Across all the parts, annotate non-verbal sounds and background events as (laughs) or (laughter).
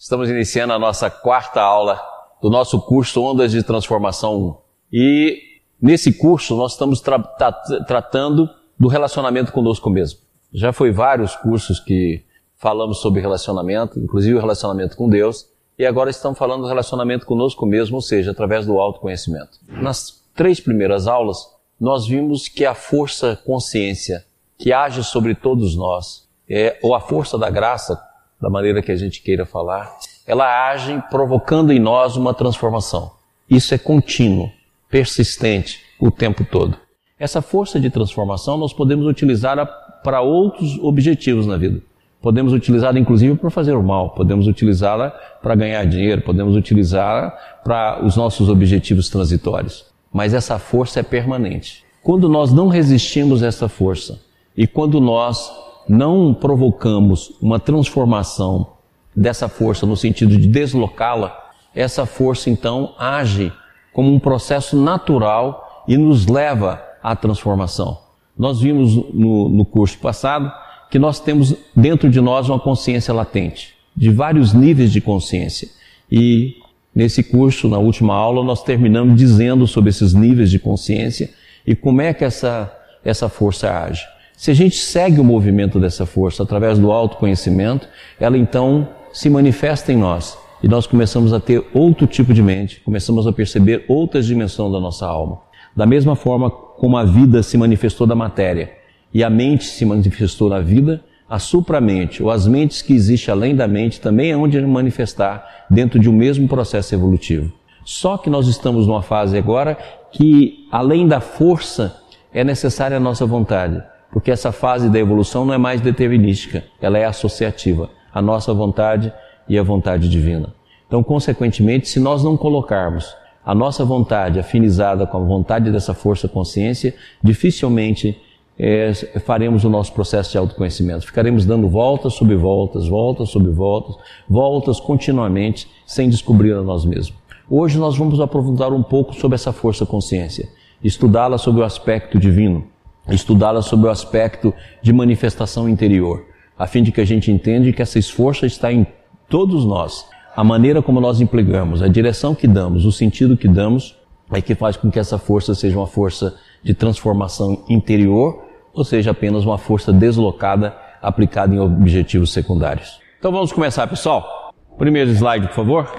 Estamos iniciando a nossa quarta aula do nosso curso Ondas de Transformação 1. E nesse curso nós estamos tra tra tratando do relacionamento conosco mesmo. Já foi vários cursos que falamos sobre relacionamento, inclusive o relacionamento com Deus, e agora estamos falando do relacionamento conosco mesmo, ou seja, através do autoconhecimento. Nas três primeiras aulas, nós vimos que a força consciência que age sobre todos nós, é, ou a força da graça, da maneira que a gente queira falar, ela age provocando em nós uma transformação. Isso é contínuo, persistente, o tempo todo. Essa força de transformação nós podemos utilizar para outros objetivos na vida. Podemos utilizá-la inclusive para fazer o mal, podemos utilizá-la para ganhar dinheiro, podemos utilizá-la para os nossos objetivos transitórios. Mas essa força é permanente. Quando nós não resistimos a essa força e quando nós não provocamos uma transformação dessa força no sentido de deslocá-la, essa força então age como um processo natural e nos leva à transformação. Nós vimos no, no curso passado que nós temos dentro de nós uma consciência latente, de vários níveis de consciência. E nesse curso, na última aula, nós terminamos dizendo sobre esses níveis de consciência e como é que essa, essa força age. Se a gente segue o movimento dessa força através do autoconhecimento, ela então se manifesta em nós e nós começamos a ter outro tipo de mente, começamos a perceber outras dimensões da nossa alma. Da mesma forma como a vida se manifestou da matéria e a mente se manifestou na vida, a supramente, ou as mentes que existem além da mente, também é onde manifestar dentro de um mesmo processo evolutivo. Só que nós estamos numa fase agora que, além da força, é necessária a nossa vontade, porque essa fase da evolução não é mais determinística, ela é associativa, a nossa vontade e a vontade divina. Então, consequentemente, se nós não colocarmos a nossa vontade afinizada com a vontade dessa força consciência, dificilmente é, faremos o nosso processo de autoconhecimento. Ficaremos dando voltas sobre voltas, voltas sobre voltas, voltas continuamente, sem descobrir a nós mesmos. Hoje nós vamos aprofundar um pouco sobre essa força consciência, estudá-la sobre o aspecto divino, estudá-la sobre o aspecto de manifestação interior, a fim de que a gente entenda que essa força está em todos nós. A maneira como nós empregamos, a direção que damos, o sentido que damos, é que faz com que essa força seja uma força de transformação interior ou seja apenas uma força deslocada aplicada em objetivos secundários. Então vamos começar, pessoal. Primeiro slide, por favor.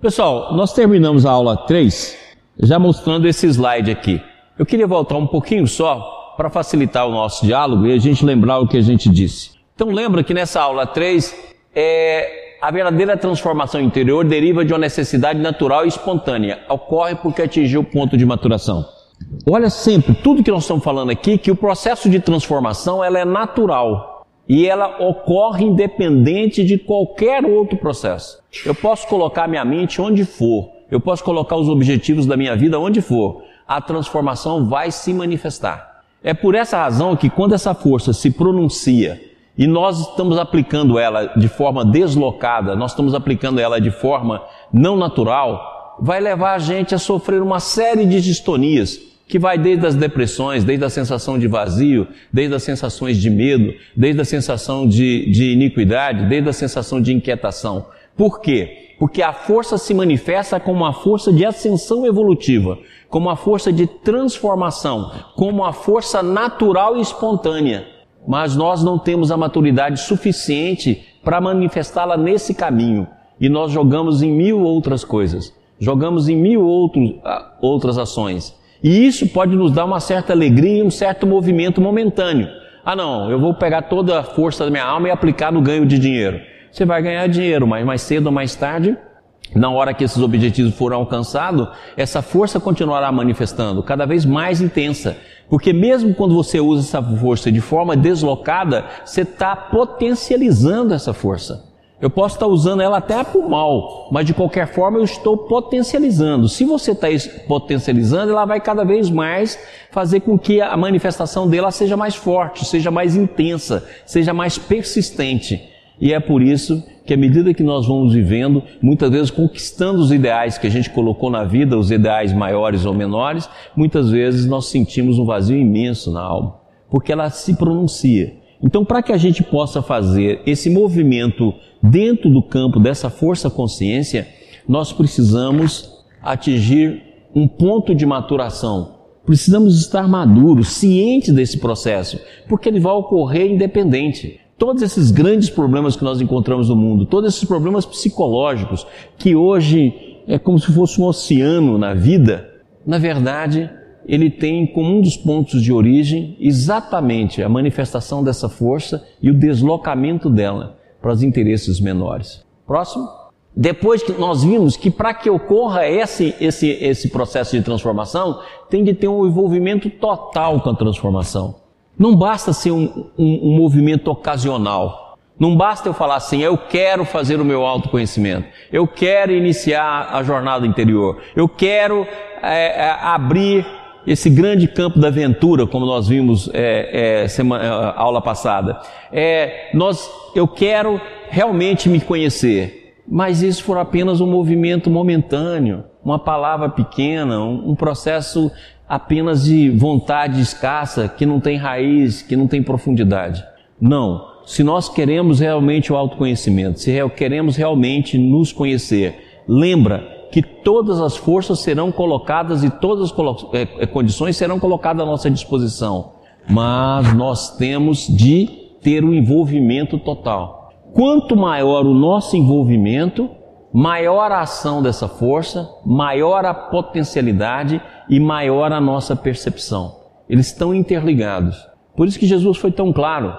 Pessoal, nós terminamos a aula 3 já mostrando esse slide aqui. Eu queria voltar um pouquinho só para facilitar o nosso diálogo e a gente lembrar o que a gente disse. Então lembra que nessa aula 3 é, a verdadeira transformação interior deriva de uma necessidade natural e espontânea. Ocorre porque atingiu o ponto de maturação. Olha sempre, tudo que nós estamos falando aqui, que o processo de transformação ela é natural e ela ocorre independente de qualquer outro processo. Eu posso colocar minha mente onde for, eu posso colocar os objetivos da minha vida onde for, a transformação vai se manifestar. É por essa razão que quando essa força se pronuncia e nós estamos aplicando ela de forma deslocada, nós estamos aplicando ela de forma não natural, vai levar a gente a sofrer uma série de distonias que vai desde as depressões, desde a sensação de vazio, desde as sensações de medo, desde a sensação de, de iniquidade, desde a sensação de inquietação. Por quê? Porque a força se manifesta como uma força de ascensão evolutiva, como uma força de transformação, como uma força natural e espontânea. Mas nós não temos a maturidade suficiente para manifestá-la nesse caminho. E nós jogamos em mil outras coisas. Jogamos em mil ah, outras ações. E isso pode nos dar uma certa alegria e um certo movimento momentâneo. Ah, não, eu vou pegar toda a força da minha alma e aplicar no ganho de dinheiro. Você vai ganhar dinheiro, mas mais cedo ou mais tarde, na hora que esses objetivos forem alcançados, essa força continuará manifestando cada vez mais intensa. Porque mesmo quando você usa essa força de forma deslocada, você está potencializando essa força. Eu posso estar usando ela até por mal, mas de qualquer forma eu estou potencializando. Se você está potencializando, ela vai cada vez mais fazer com que a manifestação dela seja mais forte, seja mais intensa, seja mais persistente. E é por isso que à medida que nós vamos vivendo, muitas vezes conquistando os ideais que a gente colocou na vida, os ideais maiores ou menores, muitas vezes nós sentimos um vazio imenso na alma, porque ela se pronuncia. Então, para que a gente possa fazer esse movimento dentro do campo dessa força consciência, nós precisamos atingir um ponto de maturação. Precisamos estar maduros, cientes desse processo, porque ele vai ocorrer independente. Todos esses grandes problemas que nós encontramos no mundo, todos esses problemas psicológicos, que hoje é como se fosse um oceano na vida, na verdade, ele tem como um dos pontos de origem exatamente a manifestação dessa força e o deslocamento dela para os interesses menores. Próximo. Depois que nós vimos que para que ocorra esse, esse, esse processo de transformação, tem de ter um envolvimento total com a transformação. Não basta ser um, um, um movimento ocasional. Não basta eu falar assim, eu quero fazer o meu autoconhecimento, eu quero iniciar a jornada interior, eu quero é, é, abrir esse grande campo da aventura, como nós vimos é, é, semana, é, aula passada. É, nós, eu quero realmente me conhecer, mas isso for apenas um movimento momentâneo, uma palavra pequena, um, um processo apenas de vontade escassa, que não tem raiz, que não tem profundidade. Não. Se nós queremos realmente o autoconhecimento, se queremos realmente nos conhecer, lembra que todas as forças serão colocadas e todas as é, é, condições serão colocadas à nossa disposição. Mas nós temos de ter o um envolvimento total. Quanto maior o nosso envolvimento, maior a ação dessa força, maior a potencialidade e maior a nossa percepção. Eles estão interligados. Por isso que Jesus foi tão claro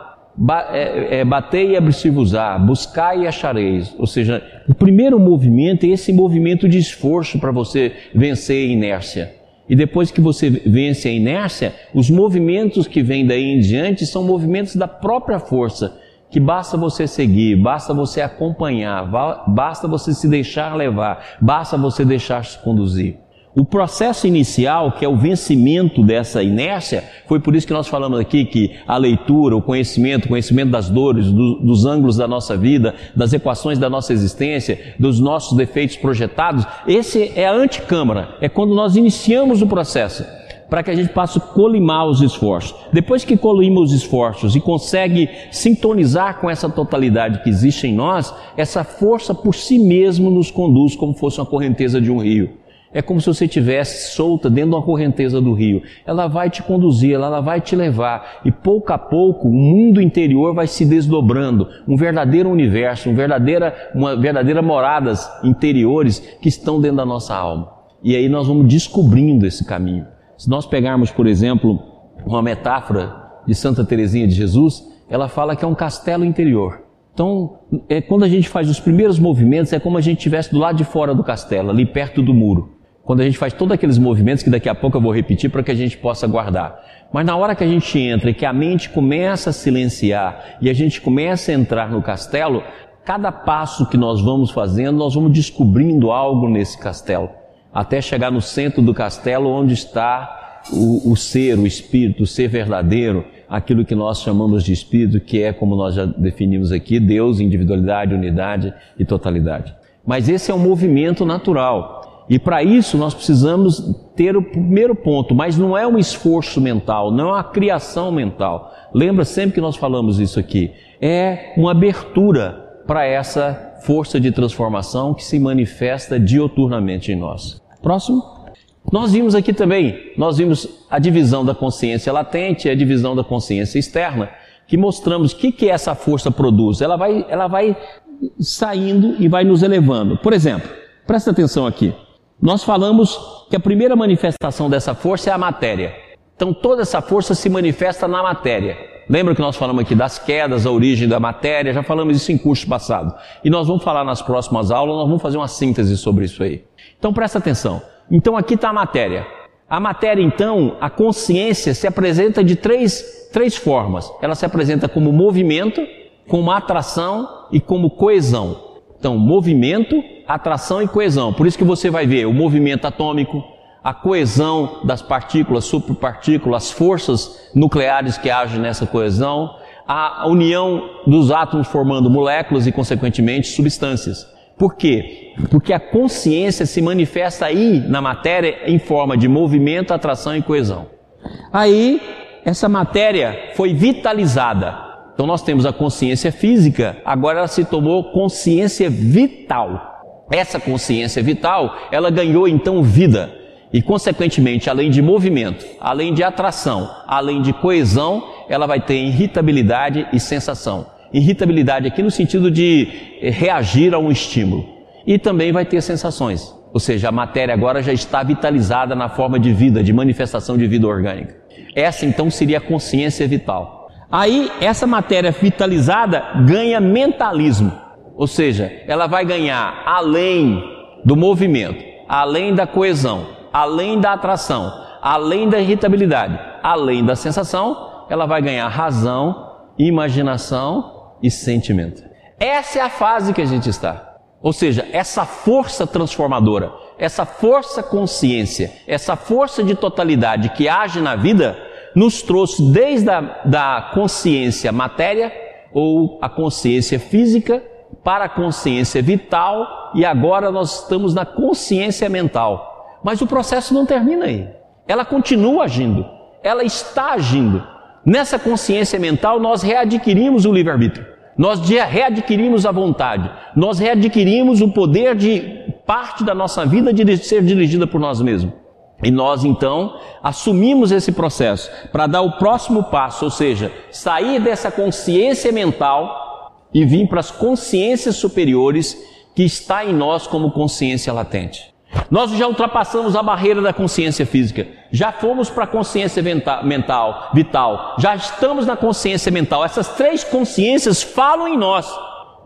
é, é, batei e abrir-se-vos-á, buscai e achareis. Ou seja, o primeiro movimento é esse movimento de esforço para você vencer a inércia. E depois que você vence a inércia, os movimentos que vêm daí em diante são movimentos da própria força, que basta você seguir, basta você acompanhar, basta você se deixar levar, basta você deixar se conduzir. O processo inicial, que é o vencimento dessa inércia, foi por isso que nós falamos aqui que a leitura, o conhecimento, o conhecimento das dores, do, dos ângulos da nossa vida, das equações da nossa existência, dos nossos defeitos projetados, esse é a anticâmara, é quando nós iniciamos o processo para que a gente possa colimar os esforços. Depois que colima os esforços e consegue sintonizar com essa totalidade que existe em nós, essa força por si mesmo nos conduz como fosse uma correnteza de um rio. É como se você estivesse solta dentro de uma correnteza do rio. Ela vai te conduzir, ela vai te levar. E pouco a pouco o mundo interior vai se desdobrando. Um verdadeiro universo, verdadeira, uma verdadeira moradas interiores que estão dentro da nossa alma. E aí nós vamos descobrindo esse caminho. Se nós pegarmos, por exemplo, uma metáfora de Santa Teresinha de Jesus, ela fala que é um castelo interior. Então, é, quando a gente faz os primeiros movimentos, é como a gente estivesse do lado de fora do castelo, ali perto do muro quando a gente faz todos aqueles movimentos que daqui a pouco eu vou repetir para que a gente possa guardar. Mas na hora que a gente entra e que a mente começa a silenciar e a gente começa a entrar no castelo, cada passo que nós vamos fazendo, nós vamos descobrindo algo nesse castelo, até chegar no centro do castelo onde está o, o ser, o espírito, o ser verdadeiro, aquilo que nós chamamos de espírito, que é como nós já definimos aqui, Deus, individualidade, unidade e totalidade. Mas esse é um movimento natural. E para isso nós precisamos ter o primeiro ponto, mas não é um esforço mental, não é uma criação mental. Lembra sempre que nós falamos isso aqui? É uma abertura para essa força de transformação que se manifesta dioturnamente em nós. Próximo. Nós vimos aqui também, nós vimos a divisão da consciência latente e a divisão da consciência externa, que mostramos o que, que essa força produz. Ela vai, ela vai saindo e vai nos elevando. Por exemplo, presta atenção aqui. Nós falamos que a primeira manifestação dessa força é a matéria. Então toda essa força se manifesta na matéria. Lembra que nós falamos aqui das quedas, a origem da matéria, já falamos isso em curso passado. E nós vamos falar nas próximas aulas, nós vamos fazer uma síntese sobre isso aí. Então presta atenção. Então aqui está a matéria. A matéria, então, a consciência se apresenta de três, três formas. Ela se apresenta como movimento, como atração e como coesão. Então, movimento, atração e coesão. Por isso que você vai ver o movimento atômico, a coesão das partículas, superpartículas, as forças nucleares que agem nessa coesão, a união dos átomos formando moléculas e, consequentemente, substâncias. Por quê? Porque a consciência se manifesta aí na matéria em forma de movimento, atração e coesão. Aí, essa matéria foi vitalizada Então nós temos a consciência física, agora ela se tomou consciência vital. Essa consciência vital, ela ganhou então vida. E consequentemente, além de movimento, além de atração, além de coesão, ela vai ter irritabilidade e sensação. Irritabilidade aqui no sentido de eh, reagir a um estímulo. E também vai ter sensações. Ou seja, a matéria agora já está vitalizada na forma de vida, de manifestação de vida orgânica. Essa então seria a consciência vital. Aí essa matéria vitalizada ganha mentalismo. Ou seja, ela vai ganhar além do movimento, além da coesão, além da atração, além da irritabilidade, além da sensação, ela vai ganhar razão, imaginação e sentimento. Essa é a fase que a gente está. Ou seja, essa força transformadora, essa força consciência, essa força de totalidade que age na vida, nos trouxe desde a da consciência matéria ou a consciência física para a consciência vital e agora nós estamos na consciência mental. Mas o processo não termina aí. Ela continua agindo, ela está agindo. Nessa consciência mental nós readquirimos o livre-arbítrio. Nós readquirimos a vontade, nós readquirimos o poder de parte da nossa vida de ser dirigida por nós mesmos. E nós então assumimos esse processo para dar o próximo passo, ou seja, sair dessa consciência mental e vir para as consciências superiores que está em nós como consciência latente. Nós já ultrapassamos a barreira da consciência física, já fomos para a consciência mental, vital, já estamos na consciência mental. Essas três consciências falam em nós.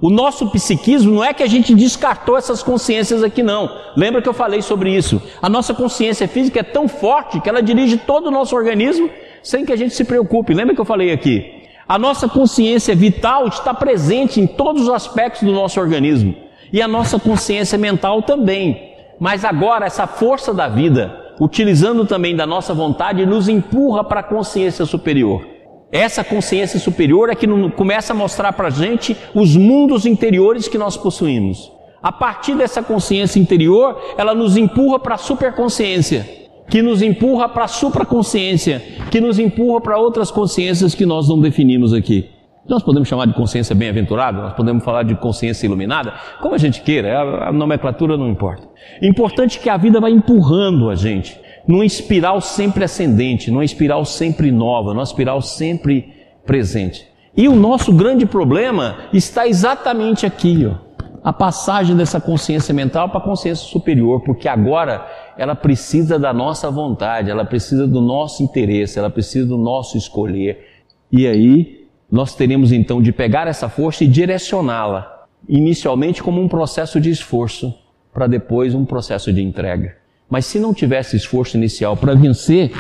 O nosso psiquismo não é que a gente descartou essas consciências aqui, não. Lembra que eu falei sobre isso? A nossa consciência física é tão forte que ela dirige todo o nosso organismo sem que a gente se preocupe. Lembra que eu falei aqui? A nossa consciência vital está presente em todos os aspectos do nosso organismo. E a nossa consciência mental também. Mas agora essa força da vida, utilizando também da nossa vontade, nos empurra para a consciência superior. Essa consciência superior é que começa a mostrar para a gente os mundos interiores que nós possuímos. A partir dessa consciência interior, ela nos empurra para a superconsciência, que nos empurra para a supraconsciência, que nos empurra para outras consciências que nós não definimos aqui. Nós podemos chamar de consciência bem-aventurada, nós podemos falar de consciência iluminada, como a gente queira, a, nomenclatura não importa. Importante que a vida vai empurrando a gente numa espiral sempre ascendente, numa espiral sempre nova, numa espiral sempre presente. E o nosso grande problema está exatamente aqui, ó, a passagem dessa consciência mental para a consciência superior, porque agora ela precisa da nossa vontade, ela precisa do nosso interesse, ela precisa do nosso escolher. E aí nós teremos então de pegar essa força e direcioná-la, inicialmente como um processo de esforço, para depois um processo de entrega. Mas se não tivesse esforço inicial para vencer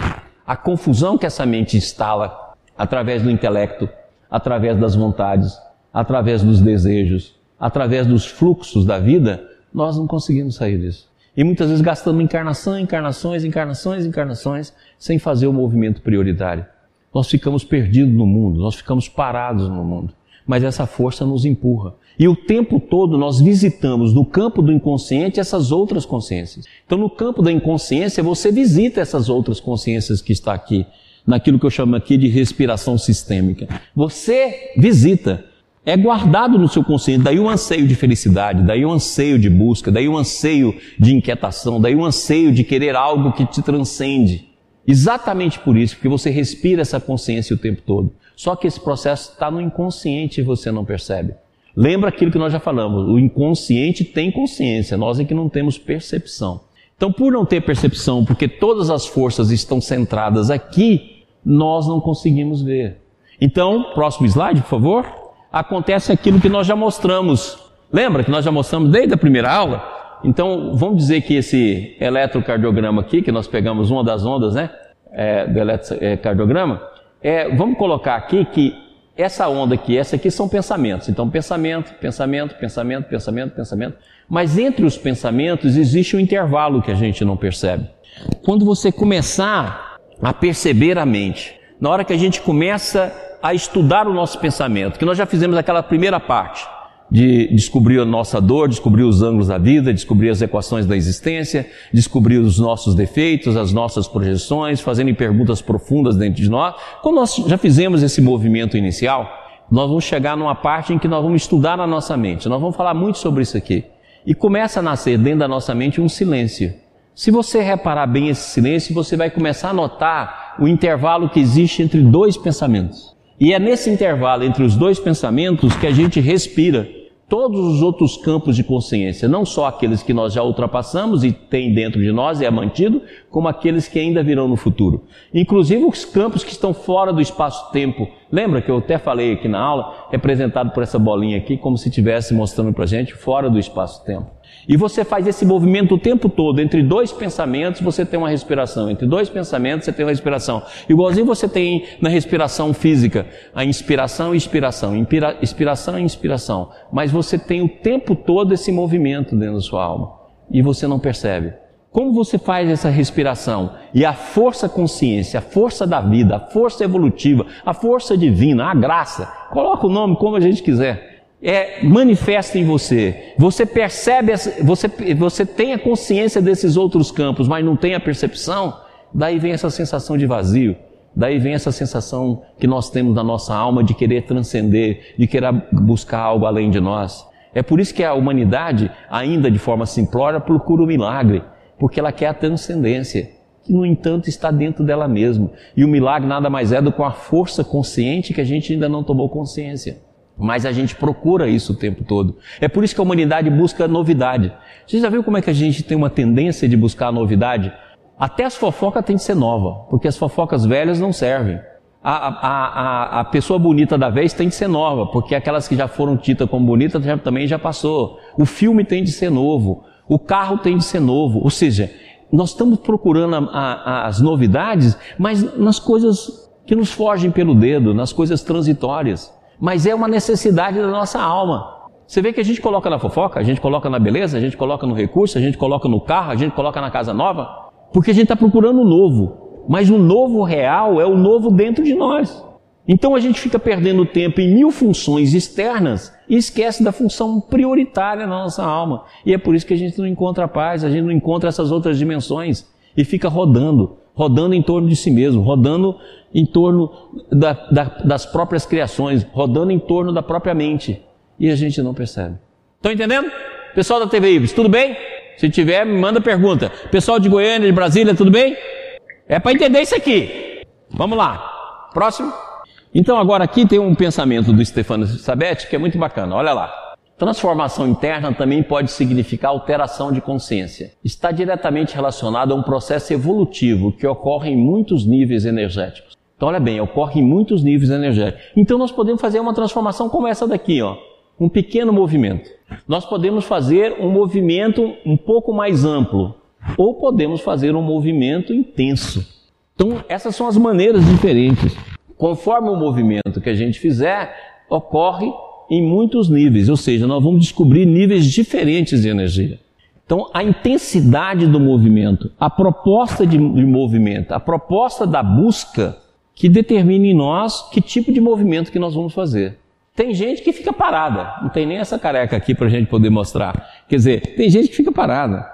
a confusão que essa mente instala através do intelecto, através das vontades, através dos desejos, através dos fluxos da vida, nós não conseguimos sair disso. E muitas vezes gastamos encarnação, encarnações, encarnações, encarnações, sem fazer o movimento prioritário nós ficamos perdidos no mundo, nós ficamos parados no mundo. Mas essa força nos empurra. E o tempo todo nós visitamos no campo do inconsciente essas outras consciências. Então, no campo da inconsciência, você visita essas outras consciências que está aqui, naquilo que eu chamo aqui de respiração sistêmica. Você visita. É guardado no seu consciente, daí o anseio de felicidade, daí o anseio de busca, daí o anseio de inquietação, daí o anseio de querer algo que te transcende. Exatamente por isso, porque você respira essa consciência o tempo todo. Só que esse processo está no inconsciente e você não percebe. Lembra aquilo que nós já falamos: o inconsciente tem consciência, nós é que não temos percepção. Então, por não ter percepção, porque todas as forças estão centradas aqui, nós não conseguimos ver. Então, próximo slide, por favor. Acontece aquilo que nós já mostramos. Lembra que nós já mostramos desde a primeira aula? Então, vamos dizer que esse eletrocardiograma aqui, que nós pegamos uma das ondas, né, é, do eletrocardiograma, é, vamos colocar aqui que essa onda aqui, essa aqui são pensamentos. Então, pensamento, pensamento, pensamento, pensamento, pensamento. Mas entre os pensamentos existe um intervalo que a gente não percebe. Quando você começar a perceber a mente, na hora que a gente começa a estudar o nosso pensamento, que nós já fizemos aquela primeira parte, de descobrir a nossa dor, descobrir os ângulos da vida, descobrir as equações da existência, descobrir os nossos defeitos, as nossas projeções, fazendo perguntas profundas dentro de nós. Quando nós já fizemos esse movimento inicial, nós vamos chegar numa parte em que nós vamos estudar a nossa mente. Nós vamos falar muito sobre isso aqui. E começa a nascer dentro da nossa mente um silêncio. Se você reparar bem esse silêncio, você vai começar a notar o intervalo que existe entre dois pensamentos. E é nesse intervalo entre os dois pensamentos que a gente respira todos os outros campos de consciência, não só aqueles que nós já ultrapassamos e tem dentro de nós e é mantido, como aqueles que ainda virão no futuro. Inclusive os campos que estão fora do espaço-tempo. Lembra que eu até falei aqui na aula, representado por essa bolinha aqui, como se estivesse mostrando para gente fora do espaço-tempo. E você faz esse movimento o tempo todo, entre dois pensamentos você tem uma respiração, entre dois pensamentos você tem uma respiração. Igualzinho você tem na respiração física, a inspiração e expiração, Inspira, inspiração e inspiração. Mas você tem o tempo todo esse movimento dentro da sua alma e você não percebe. Como você faz essa respiração? E a força consciência, a força da vida, a força evolutiva, a força divina, a graça, coloca o nome como a gente quiser é, manifesta em você. Você percebe, você, você tem a consciência desses outros campos, mas não tem a percepção, daí vem essa sensação de vazio. Daí vem essa sensação que nós temos na nossa alma de querer transcender, de querer buscar algo além de nós. É por isso que a humanidade, ainda de forma simplória, procura o milagre, porque ela quer a transcendência, que no entanto está dentro dela mesma. E o milagre nada mais é do que uma força consciente que a gente ainda não tomou consciência. Mas a gente procura isso o tempo todo. É por isso que a humanidade busca novidade. Você já viu como é que a gente tem uma tendência de buscar novidade? Até as fofocas têm que ser nova, porque as fofocas velhas não servem. A, a, a, a, pessoa bonita da vez tem de ser nova, porque aquelas que já foram tidas como bonitas já, também já passou. O filme tem de ser novo, o carro tem de ser novo. Ou seja, nós estamos procurando as novidades, mas nas coisas que nos fogem pelo dedo, nas coisas transitórias mas é uma necessidade da nossa alma. Você vê que a gente coloca na fofoca, a gente coloca na beleza, a gente coloca no recurso, a gente coloca no carro, a gente coloca na casa nova, porque a gente está procurando o novo. Mas o novo real é o novo dentro de nós. Então a gente fica perdendo tempo em mil funções externas e esquece da função prioritária na nossa alma. E é por isso que a gente não encontra paz, a gente não encontra essas outras dimensões e fica rodando rodando em torno de si mesmo, rodando em torno da, da, das próprias criações, rodando em torno da própria mente. E a gente não percebe. Estão entendendo? Pessoal da TV Ibis, tudo bem? Se tiver, me manda pergunta. Pessoal de Goiânia, de Brasília, tudo bem? É para entender isso aqui. Vamos lá. Próximo. Então agora aqui tem um pensamento do Stefano Sabetti que é muito bacana. Olha lá. Transformação interna também pode significar alteração de consciência. Está diretamente relacionado a um processo evolutivo que ocorre em muitos níveis energéticos. Então, olha bem, ocorre em muitos níveis energéticos. Então, nós podemos fazer uma transformação como essa daqui, ó, um pequeno movimento. Nós podemos fazer um movimento um pouco mais amplo, ou podemos fazer um movimento intenso. Então, essas são as maneiras diferentes. Conforme o movimento que a gente fizer, ocorre em muitos níveis, ou seja, nós vamos descobrir níveis diferentes de energia. Então, a intensidade do movimento, a proposta de, movimento, a proposta da busca que determina em nós que tipo de movimento que nós vamos fazer. Tem gente que fica parada, não tem nem essa careca aqui para a gente poder mostrar. Quer dizer, tem gente que fica parada.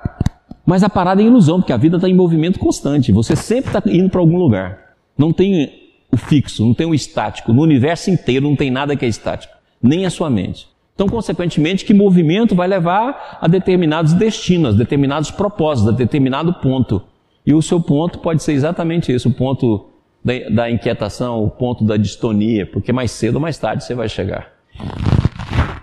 Mas a parada é ilusão, porque a vida está em movimento constante. Você sempre está indo para algum lugar. Não tem o fixo, não tem o estático. No universo inteiro não tem nada que é estático nem a sua mente. Então, consequentemente, que movimento vai levar a determinados destinos, determinados propósitos, a determinado ponto. E o seu ponto pode ser exatamente isso, o ponto da, da inquietação, o ponto da distonia, porque mais cedo ou mais tarde você vai chegar.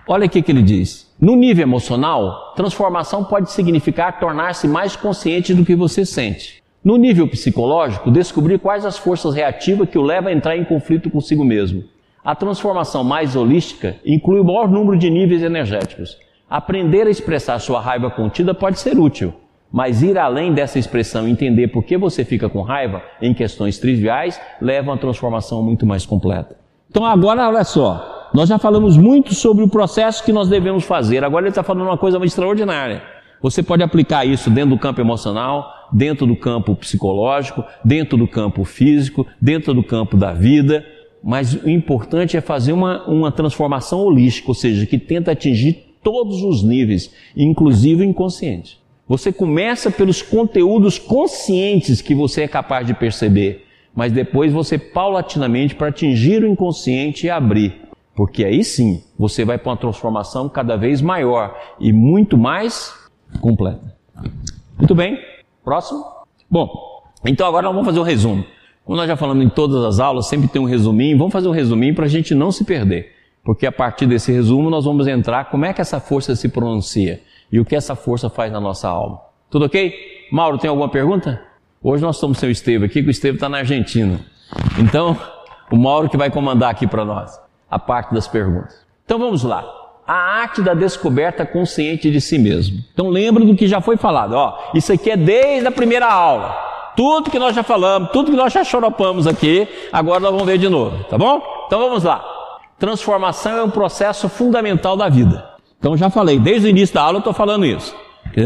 Olha o que ele diz. No nível emocional, transformação pode significar tornar-se mais consciente do que você sente. No nível psicológico, descobrir quais as forças reativas que o levam a entrar em conflito consigo mesmo. A transformação mais holística inclui o maior número de níveis energéticos. Aprender a expressar sua raiva contida pode ser útil, mas ir além dessa expressão e entender por que você fica com raiva em questões triviais leva a uma transformação muito mais completa. Então agora olha só, nós já falamos muito sobre o processo que nós devemos fazer. Agora ele está falando uma coisa extraordinária. Você pode aplicar isso dentro do campo emocional, dentro do campo psicológico, dentro do campo físico, dentro do campo da vida mas o importante é fazer uma, uma transformação holística, ou seja, que tenta atingir todos os níveis, inclusive o inconsciente. Você começa pelos conteúdos conscientes que você é capaz de perceber, mas depois você paulatinamente para atingir o inconsciente e abrir. Porque aí sim você vai para uma transformação cada vez maior e muito mais completa. Muito bem, próximo. Bom, então agora nós vamos fazer um resumo. Como nós já falamos em todas as aulas, sempre tem um resuminho. Vamos fazer um resuminho para a gente não se perder. Porque a partir desse resumo nós vamos entrar como é que essa força se pronuncia e o que essa força faz na nossa alma. Tudo ok? Mauro, tem alguma pergunta? Hoje nós estamos sem o Estevam aqui, que o Estevam está na Argentina. Então, o Mauro que vai comandar aqui para nós a parte das perguntas. Então vamos lá. A arte da descoberta consciente de si mesmo. Então lembra do que já foi falado. Ó, isso aqui é desde a primeira aula. Tudo que nós já falamos, tudo que nós já choropamos aqui, agora nós vamos ver de novo, tá bom? Então vamos lá. Transformação é um processo fundamental da vida. Então já falei, desde o início da aula eu estou falando isso.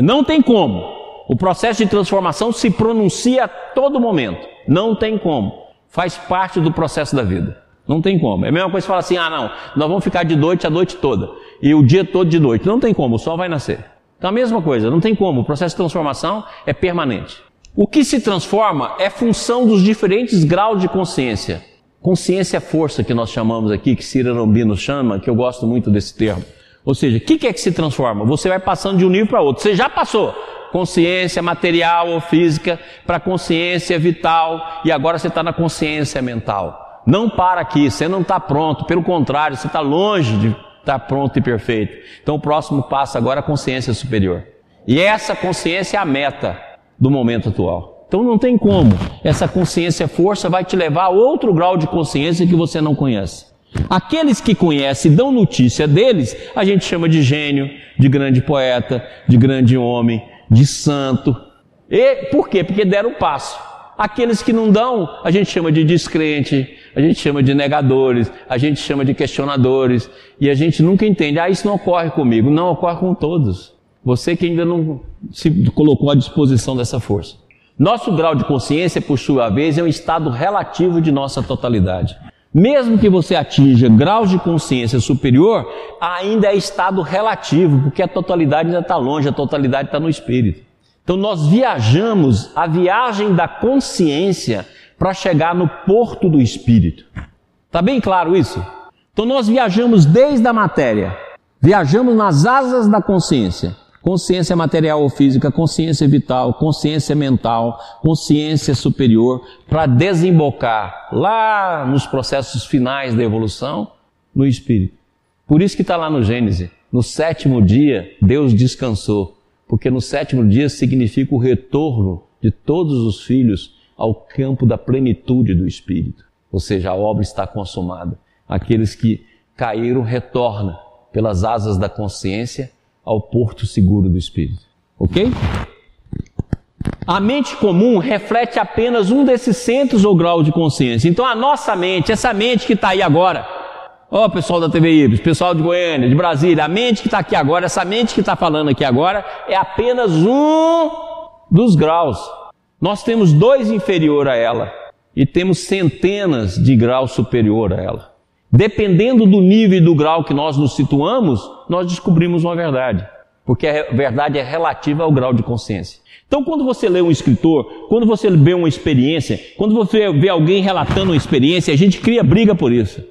Não tem como o processo de transformação se pronuncia a todo momento. Não tem como. Faz parte do processo da vida. Não tem como. É a mesma coisa que falar assim: ah, não, nós vamos ficar de noite a noite toda. E o dia todo de noite. Não tem como, o sol vai nascer. Então a mesma coisa, não tem como. O processo de transformação é permanente. O que se transforma é função dos diferentes graus de consciência. Consciência é força que nós chamamos aqui, que Cira Rambino chama, que eu gosto muito desse termo. Ou seja, o que é que se transforma? Você vai passando de um nível para outro. Você já passou consciência material ou física para consciência vital e agora você está na consciência mental. Não para aqui, você não está pronto, pelo contrário, você está longe de estar tá pronto e perfeito. Então o próximo passo agora é a consciência superior. E essa consciência é a meta do momento atual. Então não tem como. Essa consciência força vai te levar a outro grau de consciência que você não conhece. Aqueles que conhecem e dão notícia deles, a gente chama de gênio, de grande poeta, de grande homem, de santo. E por quê? Porque deram o passo. Aqueles que não dão, a gente chama de descrente, a gente chama de negadores, a gente chama de questionadores, e a gente nunca entende, ah, isso não ocorre comigo. Não, ocorre com todos. Você que ainda não se colocou à disposição dessa força. Nosso grau de consciência, por sua vez, é um estado relativo de nossa totalidade. Mesmo que você atinja graus de consciência superior, ainda é estado relativo, porque a totalidade ainda está longe, a totalidade está no espírito. Então nós viajamos a viagem da consciência para chegar no porto do espírito. Está bem claro isso? Então nós viajamos desde a matéria, viajamos nas asas da consciência consciência material ou física, consciência vital, consciência mental, consciência superior, para desembocar lá nos processos finais da evolução no espírito. Por isso que está lá no Gênesis. No sétimo dia, Deus descansou, porque no sétimo dia significa o retorno de todos os filhos ao campo da plenitude do Espírito. Ou seja, a obra está consumada. Aqueles que caíram retornam pelas asas da consciência ao porto seguro do Espírito. Ok? A mente comum reflete apenas um desses centros ou graus de consciência. Então a nossa mente, essa mente que está aí agora, ó oh, pessoal da TV Ibis, pessoal de Goiânia, de Brasília, a mente que está aqui agora, essa mente que está falando aqui agora, é apenas um dos graus. Nós temos dois inferior a ela e temos centenas de graus superior a ela. Dependendo do nível e do grau que nós nos situamos, nós descobrimos uma verdade. Porque a verdade é relativa ao grau de consciência. Então, quando você lê um escritor, quando você vê uma experiência, quando você vê alguém relatando uma experiência, a gente cria briga por isso.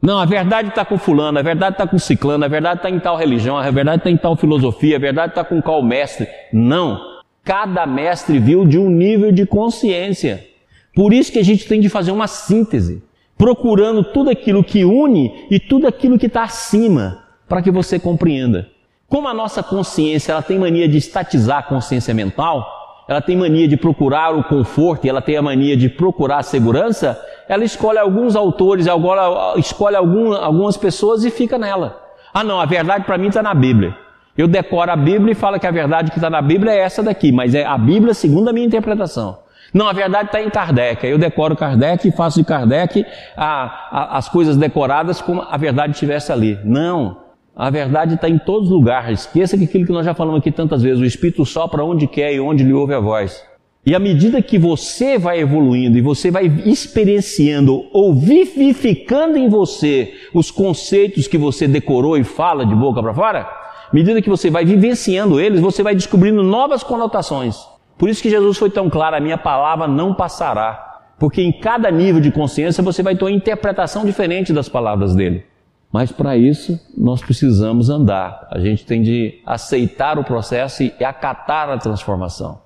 Não, a verdade está com fulano, a verdade está com ciclano, a verdade está em tal religião, a verdade está em tal filosofia, a verdade está com qual mestre. Não. Cada mestre viu de um nível de consciência. Por isso que a gente tem de fazer uma síntese procurando tudo aquilo que une e tudo aquilo que está acima, para que você compreenda. Como a nossa consciência ela tem mania de estatizar a consciência mental, ela tem mania de procurar o conforto e ela tem a mania de procurar a segurança, ela escolhe alguns autores, agora escolhe algum, algumas pessoas e fica nela. Ah, não, a verdade para mim está na Bíblia. Eu decoro a Bíblia e falo que a verdade que está na Bíblia é essa daqui, mas é a Bíblia segundo a minha interpretação. Não, a verdade está em Kardec. Eu decoro Kardec e faço de Kardec a, a, as coisas decoradas como a verdade estivesse ali. Não. A verdade está em todos os lugares. Esqueça que aquilo que nós já falamos aqui tantas vezes, o Espírito sopra onde quer e onde lhe ouve a voz. E à medida que você vai evoluindo e você vai experienciando ou vivificando em você os conceitos que você decorou e fala de boca para fora, à medida que você vai vivenciando eles, você vai descobrindo novas conotações. Por isso que Jesus foi tão claro: a minha palavra não passará. Porque em cada nível de consciência você vai ter uma interpretação diferente das palavras dele. Mas para isso nós precisamos andar. A gente tem de aceitar o processo e acatar a transformação.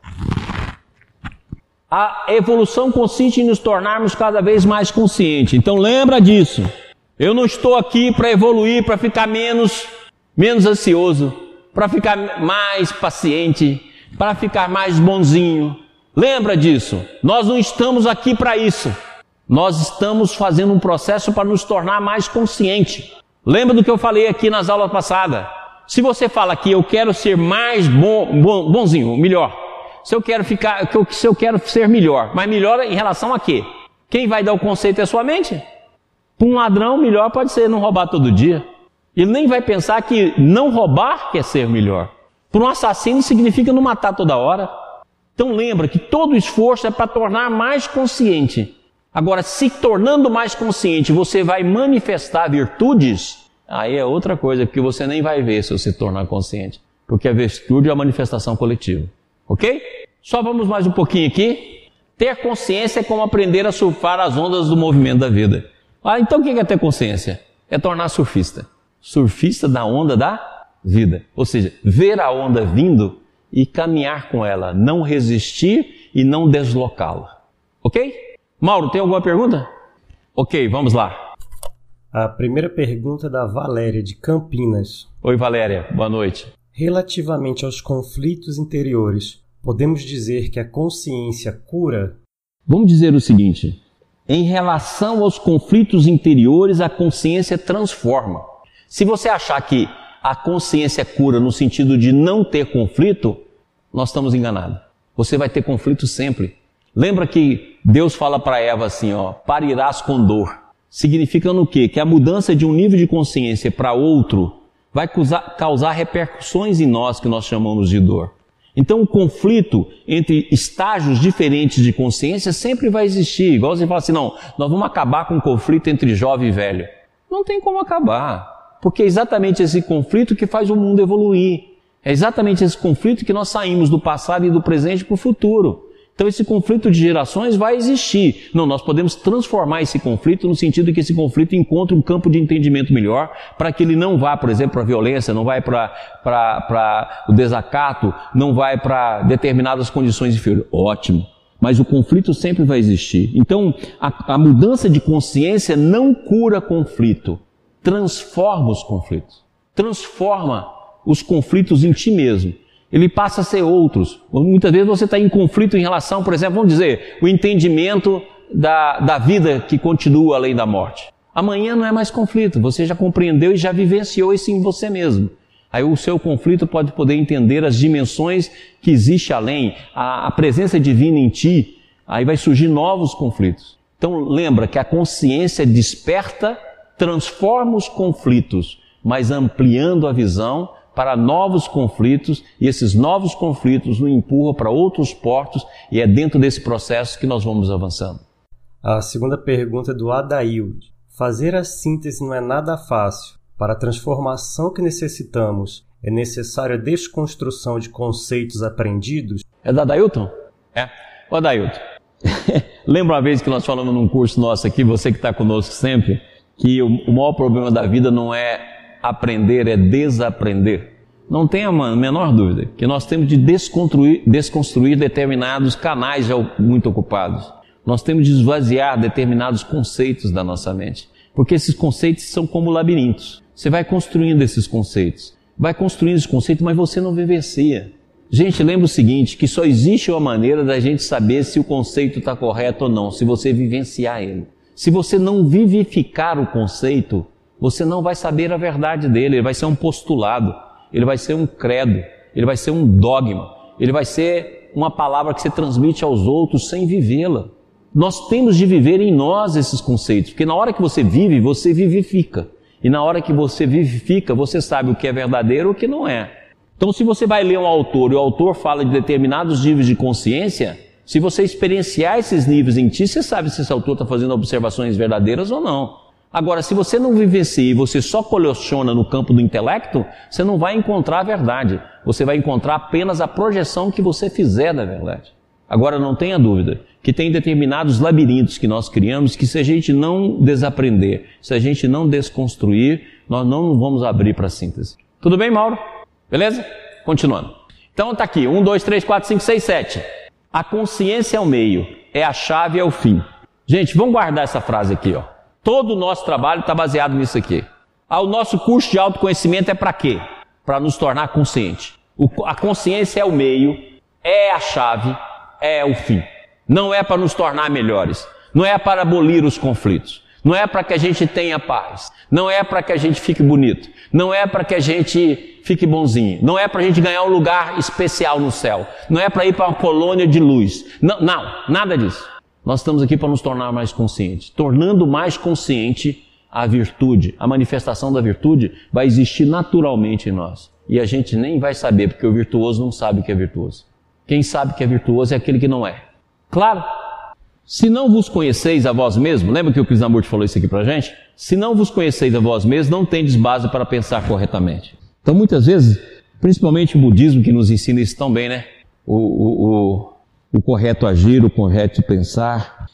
A evolução consiste em nos tornarmos cada vez mais conscientes. Então lembra disso. Eu não estou aqui para evoluir, para ficar menos menos ansioso, para ficar mais paciente, para ficar mais bonzinho. Lembra disso? Nós não estamos aqui para isso. Nós estamos fazendo um processo para nos tornar mais consciente. Lembra do que eu falei aqui nas aulas passadas? Se você fala que eu quero ser mais bom, bom bonzinho, melhor. Se eu quero ficar, se eu quero ser melhor, mas melhor em relação a quê? Quem vai dar o conceito é a sua mente? Para um ladrão, melhor pode ser não roubar todo dia. Ele nem vai pensar que não roubar quer ser melhor. Para um assassino significa não matar toda hora. Então lembra que todo esforço é para tornar mais consciente. Agora, se tornando mais consciente, você vai manifestar virtudes, aí é outra coisa, porque você nem vai ver se você tornar consciente. Porque a virtude é a manifestação coletiva. Ok? Só vamos mais um pouquinho aqui. Ter consciência é como aprender a surfar as ondas do movimento da vida. Ah, então o que é ter consciência? É tornar surfista surfista da onda da vida. Ou seja, ver a onda vindo e caminhar com ela, não resistir e não deslocá-la. Ok? Mauro, tem alguma pergunta? Ok, vamos lá. A primeira pergunta é da Valéria, de Campinas. Oi, Valéria, boa noite. Relativamente aos conflitos interiores, podemos dizer que a consciência cura? Vamos dizer o seguinte: em relação aos conflitos interiores, a consciência transforma. Se você achar que a consciência cura no sentido de não ter conflito, nós estamos enganados. Você vai ter conflito sempre. Lembra que Deus fala para Eva assim, ó, parirás com dor. Significa no quê? Que a mudança de um nível de consciência para outro vai causar, causar repercussões em nós que nós chamamos de dor. Então o conflito entre estágios diferentes de consciência sempre vai existir. Igual você fala assim, não, nós vamos acabar com o conflito entre jovem e velho. Não tem como acabar. Porque é exatamente esse conflito que faz o mundo evoluir. É exatamente esse conflito que nós saímos do passado e do presente para o futuro. Então esse conflito de gerações vai existir. Não, nós podemos transformar esse conflito no sentido que esse conflito encontre um campo de entendimento melhor para que ele não vá, por exemplo, para a violência, não vai para o desacato, não vai para determinadas condições inferiores. Ótimo. Mas o conflito sempre vai existir. Então, a, a mudança de consciência não cura conflito transforma os conflitos. Transforma os conflitos em ti mesmo. Ele passa a ser outros. Muitas vezes você está em conflito em relação, por exemplo, vamos dizer, o entendimento da, da vida que continua além da morte. Amanhã não é mais conflito, você já compreendeu e já vivenciou isso em você mesmo. Aí o seu conflito pode poder entender as dimensões que existe além, a, a presença divina em ti, aí vai surgir novos conflitos. Então lembra que a consciência desperta transforma os conflitos, mas ampliando a visão para novos conflitos e esses novos conflitos nos empurram para outros portos e é dentro desse processo que nós vamos avançando. A segunda pergunta é do Adailde. Fazer a síntese não é nada fácil. Para a transformação que necessitamos, é necessária a desconstrução de conceitos aprendidos? É da Adailton? É. Ô Adailton, (laughs) lembra uma vez que nós falamos num curso nosso aqui, você que está conosco sempre, que o maior problema da vida não é aprender, é desaprender. Não tenha a menor dúvida que nós temos de desconstruir, desconstruir determinados canais já muito ocupados. Nós temos de esvaziar determinados conceitos da nossa mente. Porque esses conceitos são como labirintos. Você vai construindo esses conceitos. Vai construindo esses conceitos, mas você não vivencia. Gente, lembra o seguinte, que só existe uma maneira da gente saber se o conceito está correto ou não, se você vivenciar ele. Se você não vivificar o conceito, você não vai saber a verdade dele, ele vai ser um postulado, ele vai ser um credo, ele vai ser um dogma, ele vai ser uma palavra que você transmite aos outros sem vivê-la. Nós temos de viver em nós esses conceitos, porque na hora que você vive, você vivifica. E na hora que você vivifica, você sabe o que é verdadeiro e o que não é. Então, se você vai ler um autor e o autor fala de determinados níveis de consciência, se você experienciar esses níveis em ti, você sabe se esse autor está fazendo observações verdadeiras ou não. Agora, se você não vivencia e você só coleciona no campo do intelecto, você não vai encontrar a verdade. Você vai encontrar apenas a projeção que você fizer da verdade. Agora, não tenha dúvida que tem determinados labirintos que nós criamos que se a gente não desaprender, se a gente não desconstruir, nós não vamos abrir para síntese. Tudo bem, Mauro? Beleza? Continuando. Então tá aqui, 1, 2, 3, 4, 5, 6, 7. A consciência é o meio, é a chave, é o fim. Gente, vamos guardar essa frase aqui, ó. Todo o nosso trabalho está baseado nisso aqui. Ah, o nosso curso de autoconhecimento é para quê? Para nos tornar consciente. O, a consciência é o meio, é a chave, é o fim. Não é para nos tornar melhores. Não é para abolir os conflitos. Não é para que a gente tenha paz. Não é para que a gente fique bonito. Não é para que a gente fique bonzinho. Não é para a gente ganhar um lugar especial no céu. Não é para ir para uma colônia de luz. Não, não, nada disso. Nós estamos aqui para nos tornar mais conscientes. Tornando mais consciente a virtude, a manifestação da virtude vai existir naturalmente em nós. E a gente nem vai saber, porque o virtuoso não sabe o que é virtuoso. Quem sabe que é virtuoso é aquele que não é. Claro, se não vos conheceis a vós mesmos, lembra que o Krishnamurti falou isso aqui para gente? Se não vos conheceis a vós mesmos, não tendes base para pensar corretamente. Então, muitas vezes, principalmente o budismo que nos ensina isso tão bem, né? O, o, o, o correto agir, o correto pensar,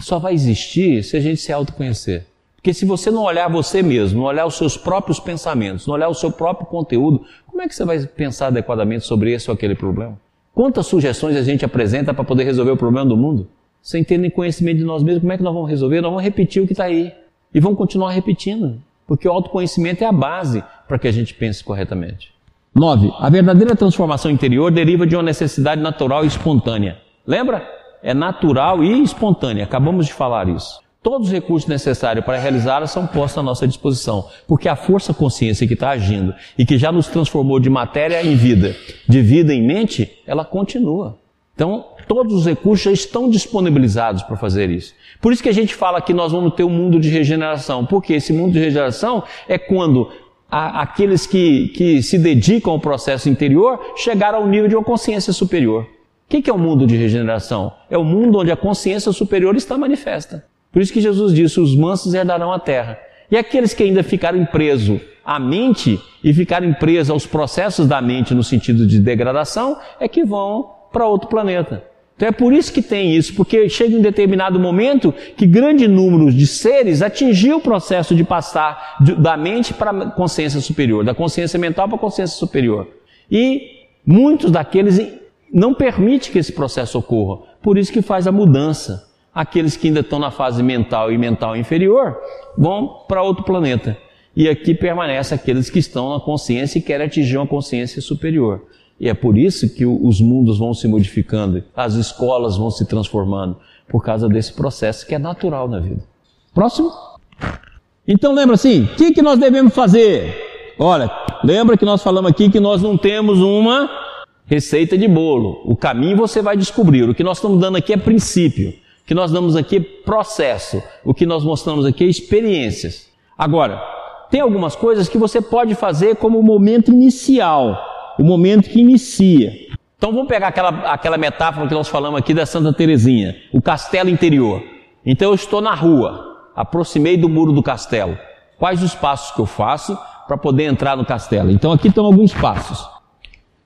só vai existir se a gente se autoconhecer. Porque se você não olhar você mesmo, não olhar os seus próprios pensamentos, não olhar o seu próprio conteúdo, como é que você vai pensar adequadamente sobre esse ou aquele problema? Quantas sugestões a gente apresenta para poder resolver o problema do mundo? sem ter nem conhecimento de nós mesmos, como é que nós vamos resolver? Nós vamos repetir o que está aí. E vamos continuar repetindo. Porque o autoconhecimento é a base para que a gente pense corretamente. 9. A verdadeira transformação interior deriva de uma necessidade natural e espontânea. Lembra? É natural e espontânea. Acabamos de falar isso. Todos os recursos necessários para realizá-la são postos à nossa disposição, porque a força consciência que está agindo e que já nos transformou de matéria em vida, de vida em mente, ela continua. Então, todos os recursos já estão disponibilizados para fazer isso. Por isso que a gente fala que nós vamos ter um mundo de regeneração, porque esse mundo de regeneração é quando a, aqueles que, que se dedicam ao processo interior chegaram ao nível de uma consciência superior. O que, que é o mundo de regeneração? É o mundo onde a consciência superior está manifesta. Por isso que Jesus disse: os mansos herdarão a terra. E aqueles que ainda ficaram presos à mente e ficarem presos aos processos da mente no sentido de degradação, é que vão para outro planeta. Então é por isso que tem isso, porque chega um determinado momento que grande número de seres atingiu o processo de passar da mente para a consciência superior, da consciência mental para a consciência superior. E muitos daqueles não permite que esse processo ocorra. Por isso que faz a mudança. Aqueles que ainda estão na fase mental e mental inferior vão para outro planeta. E aqui permanece aqueles que estão na consciência e querem atingir uma consciência superior. E é por isso que os mundos vão se modificando, as escolas vão se transformando, por causa desse processo que é natural na vida. Próximo? Então lembra assim, o que, que nós devemos fazer? Olha, lembra que nós falamos aqui que nós não temos uma receita de bolo. O caminho você vai descobrir. O que nós estamos dando aqui é princípio. O que nós damos aqui é processo. O que nós mostramos aqui é experiências. Agora, tem algumas coisas que você pode fazer como momento inicial o momento que inicia. Então vamos pegar aquela, aquela metáfora que nós falamos aqui da Santa Terezinha, o castelo interior. Então eu estou na rua, aproximei do muro do castelo. Quais os passos que eu faço para poder entrar no castelo? Então aqui estão alguns passos.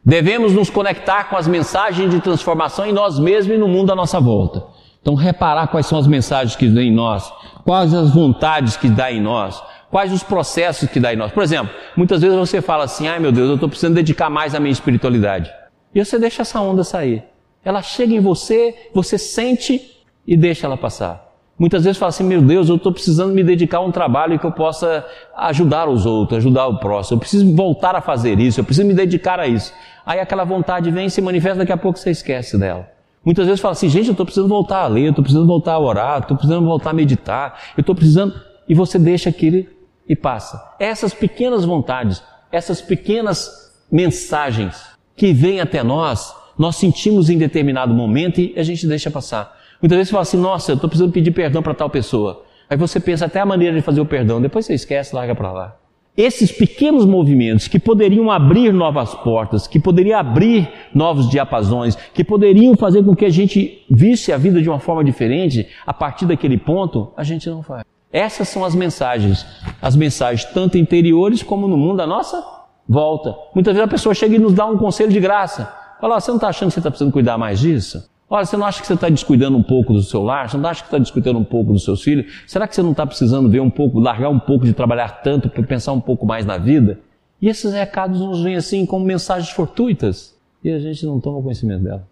Devemos nos conectar com as mensagens de transformação em nós mesmos e no mundo à nossa volta. Então reparar quais são as mensagens que dá em nós, quais as vontades que dá em nós, Quais os processos que dá em nós? Por exemplo, muitas vezes você fala assim: ai meu Deus, eu estou precisando dedicar mais à minha espiritualidade. E você deixa essa onda sair. Ela chega em você, você sente e deixa ela passar. Muitas vezes fala assim: meu Deus, eu estou precisando me dedicar a um trabalho que eu possa ajudar os outros, ajudar o próximo. Eu preciso voltar a fazer isso, eu preciso me dedicar a isso. Aí aquela vontade vem e se manifesta, daqui a pouco você esquece dela. Muitas vezes fala assim: gente, eu estou precisando voltar a ler, eu estou precisando voltar a orar, estou precisando voltar a meditar, eu estou precisando. E você deixa aquele e passa. Essas pequenas vontades, essas pequenas mensagens que vêm até nós, nós sentimos em determinado momento e a gente deixa passar. Muitas vezes você fala assim: nossa, eu estou precisando pedir perdão para tal pessoa. Aí você pensa até a maneira de fazer o perdão, depois você esquece, larga para lá. Esses pequenos movimentos que poderiam abrir novas portas, que poderiam abrir novos diapasões, que poderiam fazer com que a gente visse a vida de uma forma diferente, a partir daquele ponto, a gente não faz. Essas são as mensagens. As mensagens tanto interiores como no mundo à nossa volta. Muitas vezes a pessoa chega e nos dá um conselho de graça. Fala, você não está achando que você está precisando cuidar mais disso? Olha, você não acha que você está descuidando um pouco do seu lar? Você não acha que está descuidando um pouco dos seus filhos? Será que você não está precisando ver um pouco, largar um pouco de trabalhar tanto para pensar um pouco mais na vida? E esses recados nos vêm assim como mensagens fortuitas e a gente não toma conhecimento dela.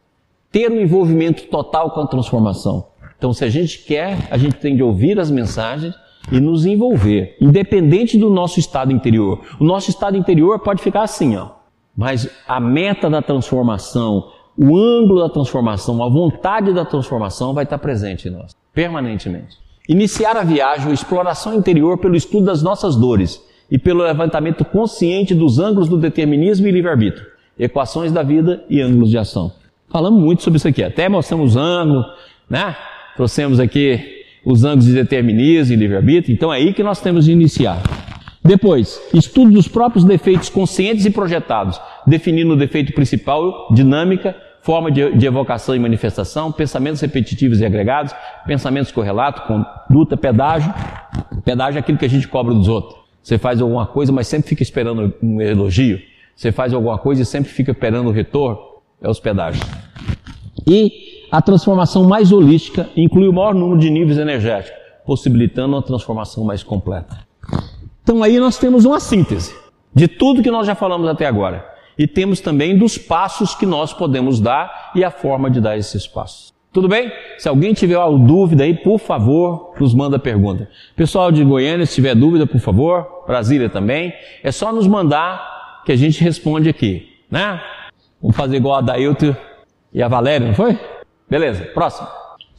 Ter um envolvimento total com a transformação. Então, se a gente quer, a gente tem de ouvir as mensagens e nos envolver, independente do nosso estado interior. O nosso estado interior pode ficar assim, ó. Mas a meta da transformação, o ângulo da transformação, a vontade da transformação vai estar presente em nós, permanentemente. Iniciar a viagem, a exploração interior pelo estudo das nossas dores e pelo levantamento consciente dos ângulos do determinismo e livre-arbítrio, equações da vida e ângulos de ação. Falamos muito sobre isso aqui, até mostramos ângulos, né? Trouxemos aqui os ângulos de determinismo e livre-arbítrio, então é aí que nós temos de iniciar. Depois, estudo dos próprios defeitos conscientes e projetados, definindo o defeito principal, dinâmica, forma de, de, evocação e manifestação, pensamentos repetitivos e agregados, pensamentos correlatos, conduta, pedágio. Pedágio é aquilo que a gente cobra dos outros. Você faz alguma coisa, mas sempre fica esperando um elogio. Você faz alguma coisa e sempre fica esperando o retorno. É os pedágios. E a transformação mais holística inclui o maior número de níveis energéticos, possibilitando uma transformação mais completa. Então aí nós temos uma síntese de tudo que nós já falamos até agora. E temos também dos passos que nós podemos dar e a forma de dar esses passos. Tudo bem? Se alguém tiver alguma dúvida aí, por favor, nos manda pergunta. Pessoal de Goiânia, se tiver dúvida, por favor, Brasília também, é só nos mandar que a gente responde aqui, né? Vamos fazer igual a Dailton e a Valéria, não foi? Beleza, próximo.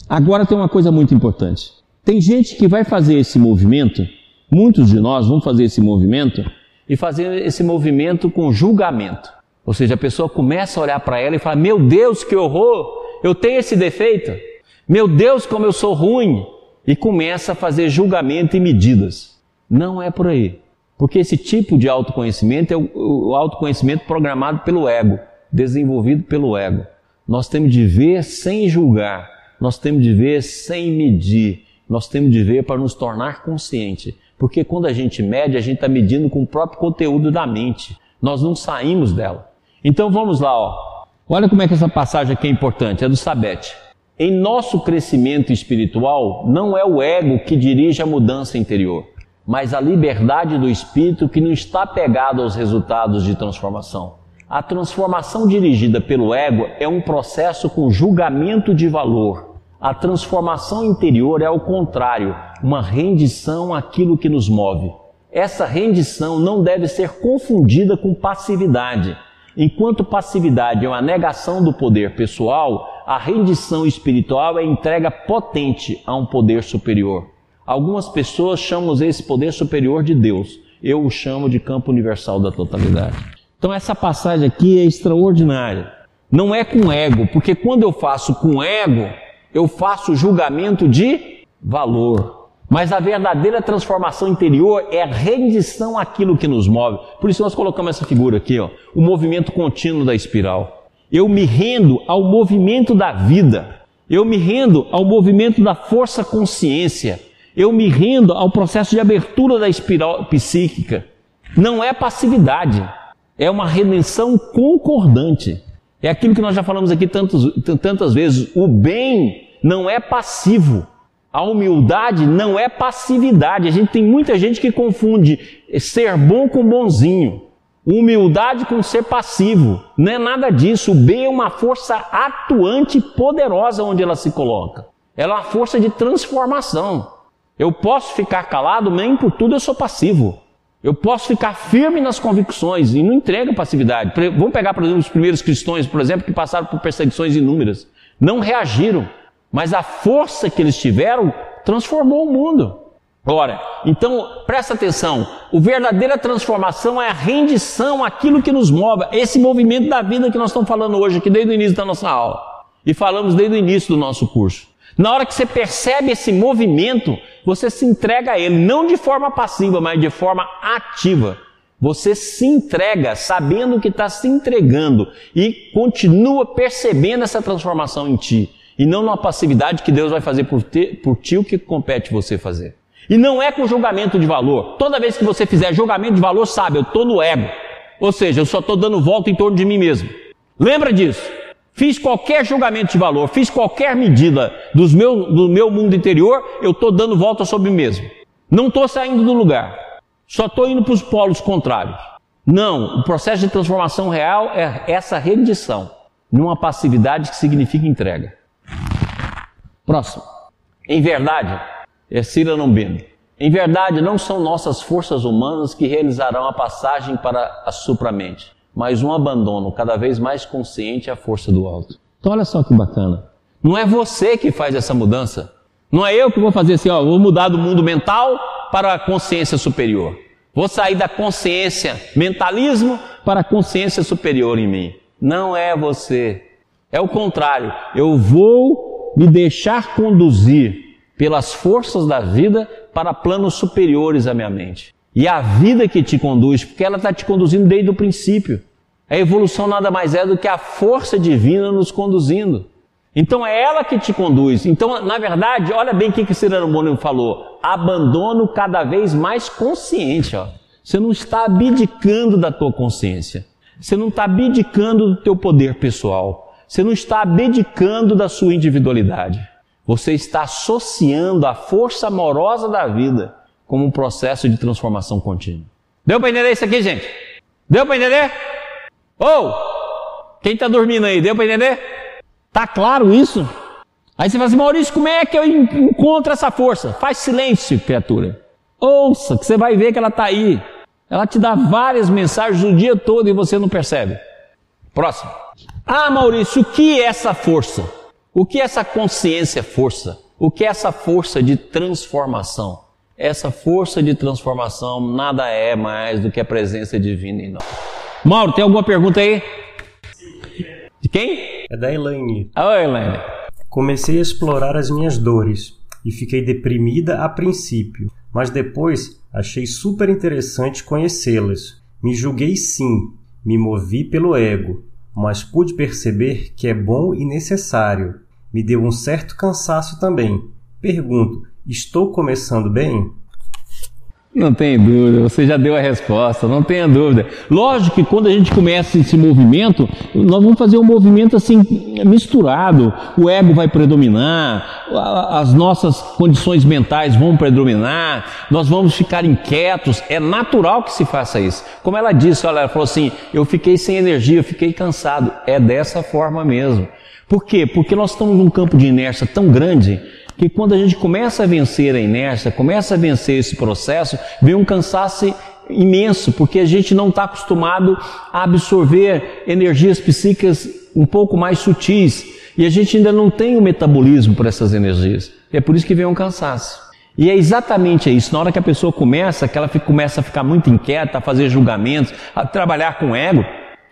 Agora tem uma coisa muito importante. Tem gente que vai fazer esse movimento, muitos de nós vão fazer esse movimento e fazer esse movimento com julgamento. Ou seja, a pessoa começa a olhar para ela e fala: Meu Deus, que horror! eu tenho esse defeito. Meu Deus, como eu sou ruim. E começa a fazer julgamento e medidas. Não é por aí. Porque esse tipo de autoconhecimento é o, autoconhecimento programado pelo ego, desenvolvido pelo ego. Nós temos de ver sem julgar, nós temos de ver sem medir, nós temos de ver para nos tornar consciente. Porque quando a gente mede, a gente está medindo com o próprio conteúdo da mente. Nós não saímos dela. Então vamos lá, ó. Olha como é que essa passagem aqui é importante, é do Sabete. Em nosso crescimento espiritual, não é o ego que dirige a mudança interior, mas a liberdade do espírito que não está pegado aos resultados de transformação. A transformação dirigida pelo ego é um processo com julgamento de valor. A transformação interior é ao contrário, uma rendição àquilo que nos move. Essa rendição não deve ser confundida com passividade Enquanto passividade é uma negação do poder pessoal, a rendição espiritual é entrega potente a um poder superior. Algumas pessoas chamam esse poder superior de Deus. Eu o chamo de campo universal da totalidade. Então essa passagem aqui é extraordinária. Não é com ego, porque quando eu faço com ego, eu faço julgamento de valor. Mas a verdadeira transformação interior é a rendição àquilo que nos move. Por isso nós colocamos essa figura aqui, ó, o movimento contínuo da espiral. Eu me rendo ao movimento da vida. Eu me rendo ao movimento da força consciência. Eu me rendo ao processo de abertura da espiral psíquica. Não é passividade, é uma redenção concordante. É aquilo que nós já falamos aqui tantos, tantas vezes. O bem não é passivo. A humildade não é passividade. A gente tem muita gente que confunde ser bom com bonzinho. Humildade com ser passivo. Não é nada disso. O bem é uma força atuante e poderosa onde ela se coloca. Ela é uma força de transformação. Eu posso ficar calado, nem por tudo eu sou passivo. Eu posso ficar firme nas convicções e não entrego passividade. Vamos pegar, por exemplo, os primeiros cristãos, por exemplo, que passaram por perseguições inúmeras. Não reagiram. Mas a força que eles tiveram transformou o mundo. Ora, então presta atenção: a verdadeira transformação é a rendição àquilo que nos move, esse movimento da vida que nós estamos falando hoje, aqui desde o início da nossa aula. E falamos desde o início do nosso curso. Na hora que você percebe esse movimento, você se entrega a ele, não de forma passiva, mas de forma ativa. Você se entrega sabendo que está se entregando e continua percebendo essa transformação em ti. E não numa passividade que Deus vai fazer por, te, por ti o que compete você fazer. E não é com julgamento de valor. Toda vez que você fizer julgamento de valor, sabe, eu estou no ego. Ou seja, eu só estou dando volta em torno de mim mesmo. Lembra disso? Fiz qualquer julgamento de valor, fiz qualquer medida dos meu, do meu mundo interior, eu estou dando volta sobre mim mesmo. Não estou saindo do lugar, só estou indo para os polos contrários. Não, o processo de transformação real é essa rendição, numa passividade que significa entrega. Próximo. Em verdade, é Cira Nombino. Em verdade, não são nossas forças humanas que realizarão a passagem para a supramente, mas um abandono cada vez mais consciente à força do alto. Então, olha só que bacana. Não é você que faz essa mudança. Não é eu que vou fazer assim, ó, vou mudar do mundo mental para a consciência superior. Vou sair da consciência mentalismo para a consciência superior em mim. Não é você. É o contrário. Eu vou me deixar conduzir pelas forças da vida para planos superiores à minha mente. E a vida que te conduz, porque ela está te conduzindo desde o princípio. A evolução nada mais é do que a força divina nos conduzindo. Então é ela que te conduz. Então, na verdade, olha bem o que, que Cyrano Bono falou: abandono cada vez mais consciente. Ó. Você não está abdicando da tua consciência. Você não está abdicando do teu poder pessoal. Você não está abdicando da sua individualidade. Você está associando a força amorosa da vida como um processo de transformação contínua. Deu para entender isso aqui, gente? Deu para entender? Ou, oh, quem está dormindo aí, deu para entender? Tá claro isso? Aí você fala assim, Maurício, como é que eu encontro essa força? Faz silêncio, criatura. Ouça, que você vai ver que ela está aí. Ela te dá várias mensagens o dia todo e você não percebe. Próximo. Ah, Maurício, o que é essa força? O que é essa consciência força? O que é essa força de transformação? Essa força de transformação nada é mais do que a presença divina em nós. Mauro, tem alguma pergunta aí? De quem? É da Elaine. Oi, Elaine. Comecei a explorar as minhas dores e fiquei deprimida a princípio, mas depois achei super interessante conhecê-las. Me julguei sim, me movi pelo ego, mas pude perceber que é bom e necessário me deu um certo cansaço também. Pergunto: estou começando bem? Não tem dúvida, você já deu a resposta, não tenha dúvida. Lógico que quando a gente começa esse movimento, nós vamos fazer um movimento assim misturado. O ego vai predominar, as nossas condições mentais vão predominar, nós vamos ficar inquietos. É natural que se faça isso. Como ela disse, olha, ela falou assim: eu fiquei sem energia, eu fiquei cansado. É dessa forma mesmo. Por quê? Porque nós estamos num campo de inércia tão grande que quando a gente começa a vencer a inércia, começa a vencer esse processo, vem um cansaço imenso, porque a gente não está acostumado a absorver energias psíquicas um pouco mais sutis e a gente ainda não tem o metabolismo para essas energias. É por isso que vem um cansaço. E é exatamente isso. Na hora que a pessoa começa, que ela fica, começa a ficar muito inquieta, a fazer julgamentos, a trabalhar com ego,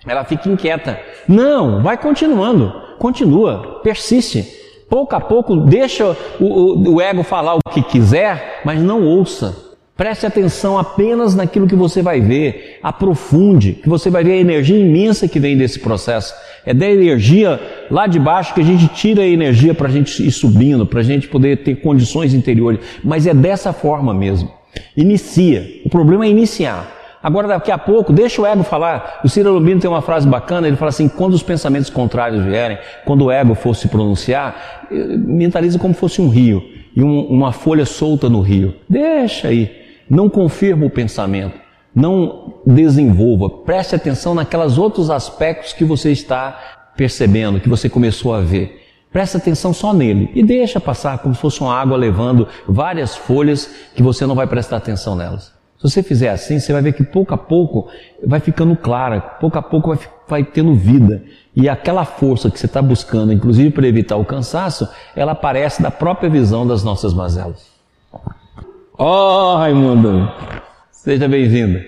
ela fica inquieta. Não, vai continuando, continua, persiste. Pouco a pouco, deixa o, o, o ego falar o que quiser, mas não ouça. Preste atenção apenas naquilo que você vai ver, aprofunde, que você vai ver a energia imensa que vem desse processo. É da energia lá de baixo que a gente tira a energia para a gente ir subindo, para a gente poder ter condições interiores. Mas é dessa forma mesmo. Inicia. O problema é iniciar. Agora, daqui a pouco, deixa o ego falar. O Ciro Lubino tem uma frase bacana, ele fala assim, quando os pensamentos contrários vierem, quando o ego for se pronunciar, eh, mentaliza como fosse um rio, e um, uma folha solta no rio. Deixa aí. Não confirma o pensamento. Não desenvolva. Preste atenção naqueles outros aspectos que você está percebendo, que você começou a ver. Preste atenção só nele e deixa passar como se fosse uma água levando várias folhas que você não vai prestar atenção nelas. Se você fizer assim, você vai ver que pouco a pouco vai ficando clara, pouco a pouco vai, vai tendo vida. E aquela força que você está buscando, inclusive para evitar o cansaço, ela aparece da própria visão das nossas mazelas. Oh, Raimundo! Seja bem-vindo.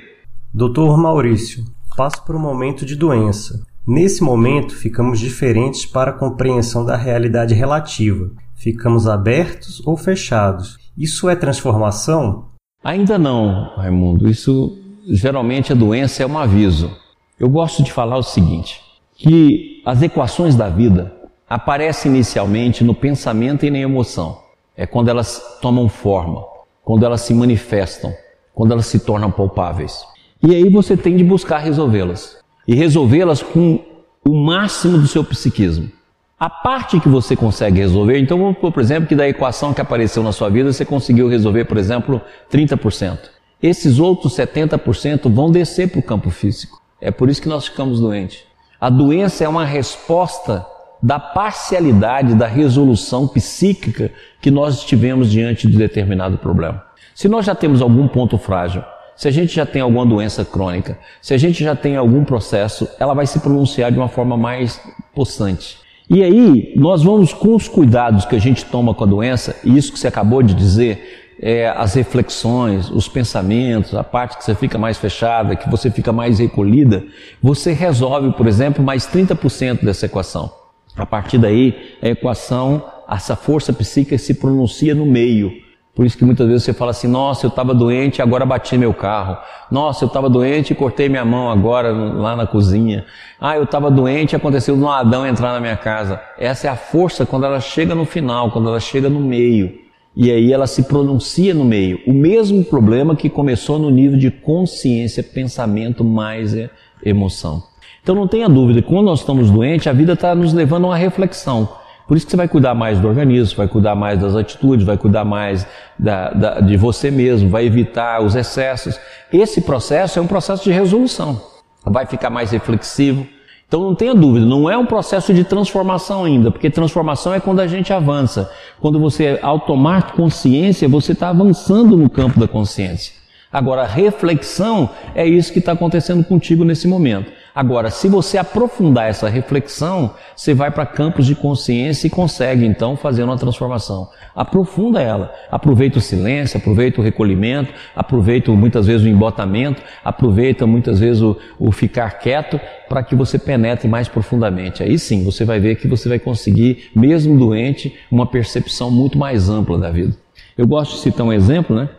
Doutor Maurício, passo por um momento de doença. Nesse momento, ficamos diferentes para a compreensão da realidade relativa. Ficamos abertos ou fechados. Isso é transformação? Ainda não, Raimundo. Isso geralmente a doença é um aviso. Eu gosto de falar o seguinte: que as equações da vida aparecem inicialmente no pensamento e na emoção. É quando elas tomam forma, quando elas se manifestam, quando elas se tornam palpáveis. E aí você tem de buscar resolvê-las. E resolvê-las com o máximo do seu psiquismo. A parte que você consegue resolver, então vamos por exemplo que da equação que apareceu na sua vida você conseguiu resolver, por exemplo, 30%. Esses outros 70% vão descer para o campo físico. É por isso que nós ficamos doentes. A doença é uma resposta da parcialidade da resolução psíquica que nós tivemos diante de determinado problema. Se nós já temos algum ponto frágil, se a gente já tem alguma doença crônica, se a gente já tem algum processo, ela vai se pronunciar de uma forma mais possante. E aí, nós vamos com os cuidados que a gente toma com a doença, e isso que você acabou de dizer, é, as reflexões, os pensamentos, a parte que você fica mais fechada, que você fica mais recolhida, você resolve, por exemplo, mais 30% dessa equação. A partir daí, a equação, essa força psíquica se pronuncia no meio. Por isso que muitas vezes você fala assim: nossa, eu estava doente, agora bati meu carro. Nossa, eu estava doente e cortei minha mão agora lá na cozinha. Ah, eu estava doente e aconteceu um Adão entrar na minha casa. Essa é a força quando ela chega no final, quando ela chega no meio. E aí ela se pronuncia no meio. O mesmo problema que começou no nível de consciência, pensamento mais emoção. Então não tenha dúvida, quando nós estamos doentes, a vida está nos levando a uma reflexão. Por isso que você vai cuidar mais do organismo, vai cuidar mais das atitudes, vai cuidar mais da, da, de você mesmo, vai evitar os excessos. Esse processo é um processo de resolução. Vai ficar mais reflexivo. Então não tenha dúvida, não é um processo de transformação ainda, porque transformação é quando a gente avança. Quando você, ao tomar consciência, você está avançando no campo da consciência. Agora, reflexão é isso que está acontecendo contigo nesse momento. Agora, se você aprofundar essa reflexão, você vai para campos de consciência e consegue então fazer uma transformação. Aprofunda ela. Aproveita o silêncio, aproveita o recolhimento, aproveita muitas vezes o embotamento, aproveita muitas vezes o, o ficar quieto para que você penetre mais profundamente. Aí sim, você vai ver que você vai conseguir, mesmo doente, uma percepção muito mais ampla da vida. Eu gosto de citar um exemplo, né?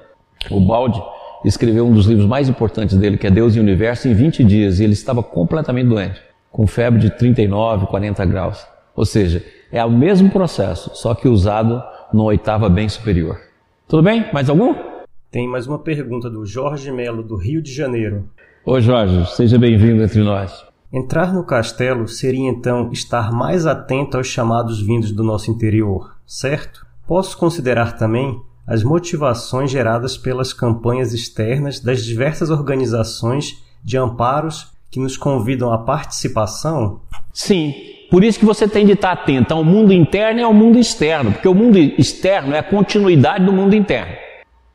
O balde escreveu um dos livros mais importantes dele, que é Deus e o Universo, em 20 dias, e ele estava completamente doente, com febre de 39, 40 graus. Ou seja, é o mesmo processo, só que usado numa oitava bem superior. Tudo bem? Mais algum? Tem mais uma pergunta do Jorge Melo, do Rio de Janeiro. Ô Jorge, seja bem-vindo entre nós. Entrar no castelo seria então estar mais atento aos chamados vindos do nosso interior, certo? Posso considerar também as motivações geradas pelas campanhas externas das diversas organizações de amparos que nos convidam à participação? Sim, por isso que você tem de estar atento ao mundo interno e ao mundo externo, porque o mundo externo é a continuidade do mundo interno.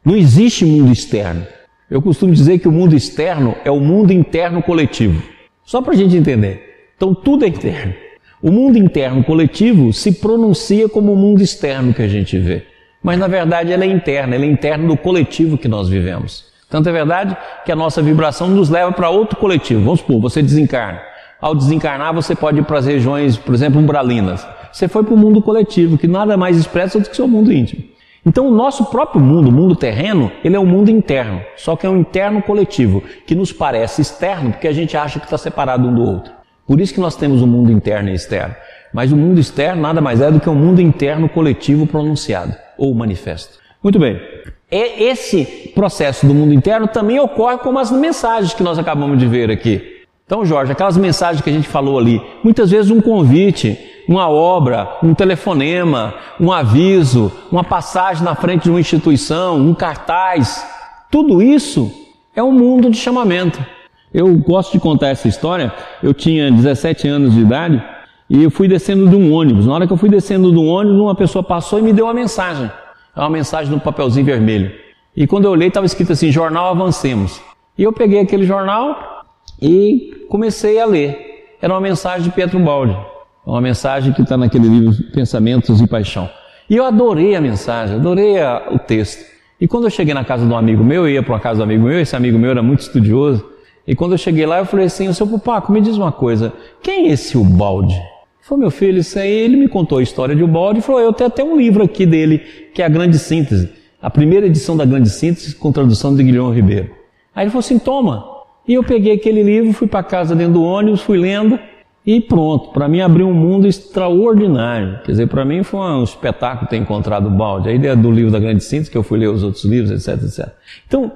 Não existe mundo externo. Eu costumo dizer que o mundo externo é o mundo interno coletivo. Só para a gente entender. Então tudo é interno. O mundo interno coletivo se pronuncia como o mundo externo que a gente vê mas na verdade ela é interna, ela é interna do coletivo que nós vivemos. Tanto é verdade que a nossa vibração nos leva para outro coletivo. Vamos supor, você desencarna. Ao desencarnar, você pode ir para as regiões, por exemplo, umbralinas. Você foi para o mundo coletivo, que nada mais expressa do que seu mundo íntimo. Então, o nosso próprio mundo, o mundo terreno, ele é um mundo interno, só que é um interno coletivo, que nos parece externo porque a gente acha que está separado um do outro. Por isso que nós temos um mundo interno e externo. Mas o mundo externo nada mais é do que um mundo interno coletivo pronunciado ou manifesto. Muito bem. É esse processo do mundo interno também ocorre com as mensagens que nós acabamos de ver aqui. Então, Jorge, aquelas mensagens que a gente falou ali, muitas vezes um convite, uma obra, um telefonema, um aviso, uma passagem na frente de uma instituição, um cartaz, tudo isso é um mundo de chamamento. Eu gosto de contar essa história. Eu tinha 17 anos de idade e eu fui descendo de um ônibus. Na hora que eu fui descendo de um ônibus, uma pessoa passou e me deu uma mensagem. É uma mensagem no papelzinho vermelho. E quando eu olhei, estava escrito assim: Jornal Avancemos. E eu peguei aquele jornal e comecei a ler. Era uma mensagem de Pietro Baldi. Uma mensagem que está naquele livro Pensamentos e Paixão. E eu adorei a mensagem, adorei a, o texto. E quando eu cheguei na casa de um amigo meu, eu ia para uma casa um amigo meu, esse amigo meu era muito estudioso. E quando eu cheguei lá, eu falei assim: o seu Pupaco, me diz uma coisa, quem é esse Ubaldi? Falou, meu filho, isso aí, ele me contou a história de Ubaldi e falou, eu tenho até um livro aqui dele, que é a Grande Síntese, a primeira edição da Grande Síntese, com tradução de Guilherme Ribeiro. Aí ele falou assim, toma. E eu peguei aquele livro, fui para casa dentro do ônibus, fui lendo, e pronto, para mim abriu um mundo extraordinário. Quer dizer, para mim foi um espetáculo ter encontrado o balde. A ideia do livro da Grande Síntese, que eu fui ler os outros livros, etc, etc. Então,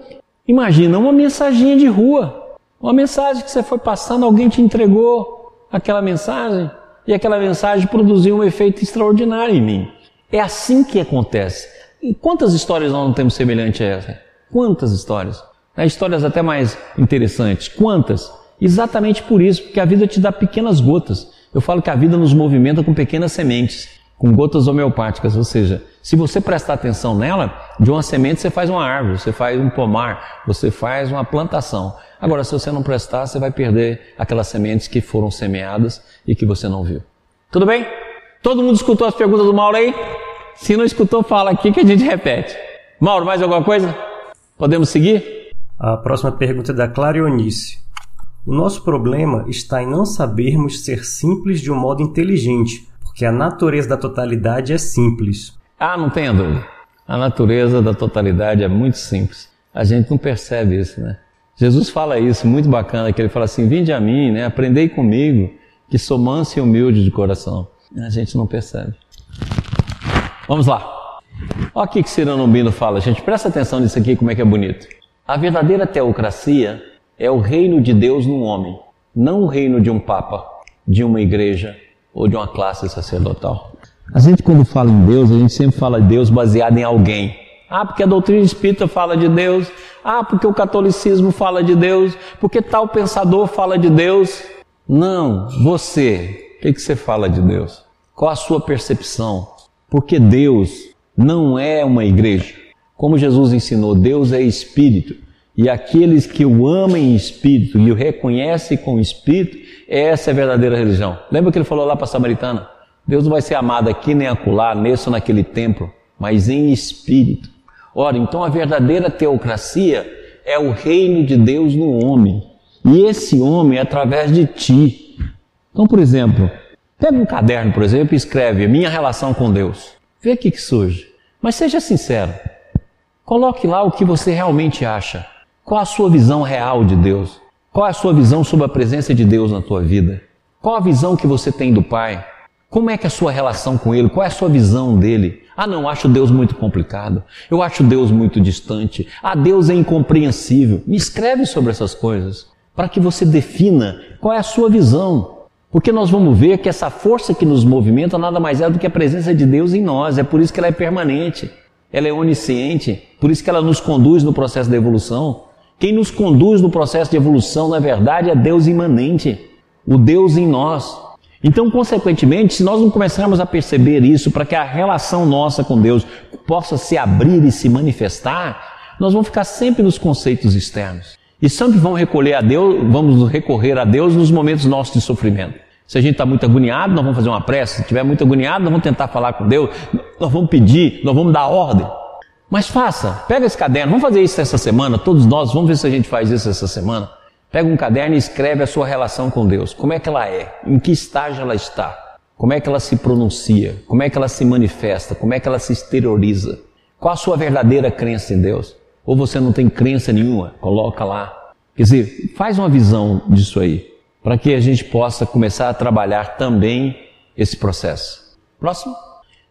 imagina uma mensaginha de rua. Uma mensagem que você foi passando, alguém te entregou. aquela mensagem e aquela mensagem produziu um efeito extraordinário em mim. É assim que acontece. E quantas histórias nós não temos semelhante a essa? Quantas histórias? Histórias até mais interessantes. Quantas? Exatamente por isso, porque a vida te dá pequenas gotas. Eu falo que a vida nos movimenta com pequenas sementes, com gotas homeopáticas, ou seja, se você prestar atenção nela, de uma semente você faz uma árvore, você faz um pomar, você faz uma plantação. Agora, se você não prestar, você vai perder aquelas sementes que foram semeadas e que você não viu. Tudo bem? Todo mundo escutou as perguntas do Mauro aí? Se não escutou, fala aqui que a gente repete. Mauro, mais alguma coisa? Podemos seguir? A próxima pergunta é da Clarionice. O nosso problema está em não sabermos ser simples de um modo inteligente, porque a natureza da totalidade é simples. Ah, não tenha dúvida. A natureza da totalidade é muito simples. A gente não percebe isso, né? Jesus fala isso, muito bacana, que ele fala assim: Vinde a mim, né? Aprendei comigo, que sou manso e humilde de coração. A gente não percebe. Vamos lá. Olha o que Cirano Bino fala, gente. Presta atenção nisso aqui, como é que é bonito. A verdadeira teocracia é o reino de Deus no homem, não o reino de um papa, de uma igreja ou de uma classe sacerdotal. A gente, quando fala em Deus, a gente sempre fala de Deus baseado em alguém. Ah, porque a doutrina espírita fala de Deus. Ah, porque o catolicismo fala de Deus. Porque tal pensador fala de Deus. Não, você. O que, que você fala de Deus? Qual a sua percepção? Porque Deus não é uma igreja. Como Jesus ensinou, Deus é espírito. E aqueles que o amam em espírito e o reconhecem com espírito, essa é a verdadeira religião. Lembra que ele falou lá para a Samaritana? Deus não vai ser amado aqui nem acolá, nesse ou naquele templo, mas em espírito. Ora, então a verdadeira teocracia é o reino de Deus no homem. E esse homem é através de ti. Então, por exemplo, pega um caderno, por exemplo, e escreve minha relação com Deus. Vê o que, surge. Mas seja sincero. Coloque lá o que você realmente acha. Qual a sua visão real de Deus? Qual a sua visão sobre a presença de Deus na tua vida? Qual a visão que você tem do Pai? Como é que é a sua relação com Ele? Qual é a sua visão dele? Ah, não, acho Deus muito complicado. Eu acho Deus muito distante. Ah, Deus é incompreensível. Me escreve sobre essas coisas para que você defina qual é a sua visão. Porque nós vamos ver que essa força que nos movimenta nada mais é do que a presença de Deus em nós. É por isso que ela é permanente. Ela é onisciente. Por isso que ela nos conduz no processo da evolução. Quem nos conduz no processo de evolução, na verdade, é Deus imanente, o Deus em nós. Então, consequentemente, se nós não começarmos a perceber isso para que a relação nossa com Deus possa se abrir e se manifestar, nós vamos ficar sempre nos conceitos externos. E sempre vamos recolher a Deus, vamos recorrer a Deus nos momentos nossos de sofrimento. Se a gente está muito agoniado, nós vamos fazer uma prece. Se estiver muito agoniado, nós vamos tentar falar com Deus, nós vamos pedir, nós vamos dar ordem. Mas faça, pega esse caderno, vamos fazer isso essa semana, todos nós, vamos ver se a gente faz isso essa semana. Pega um caderno e escreve a sua relação com Deus. Como é que ela é? Em que estágio ela está? Como é que ela se pronuncia? Como é que ela se manifesta? Como é que ela se exterioriza? Qual a sua verdadeira crença em Deus? Ou você não tem crença nenhuma? Coloca lá. Quer dizer, faz uma visão disso aí, para que a gente possa começar a trabalhar também esse processo. Próximo.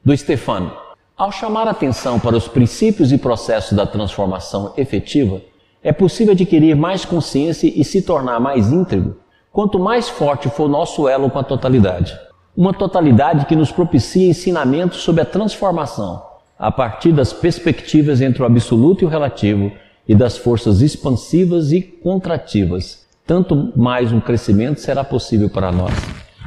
Do Stefano. Ao chamar atenção para os princípios e processos da transformação efetiva, é possível adquirir mais consciência e se tornar mais íntegro quanto mais forte for nosso elo com a totalidade. Uma totalidade que nos propicia ensinamentos sobre a transformação, a partir das perspectivas entre o absoluto e o relativo e das forças expansivas e contrativas. Tanto mais um crescimento será possível para nós.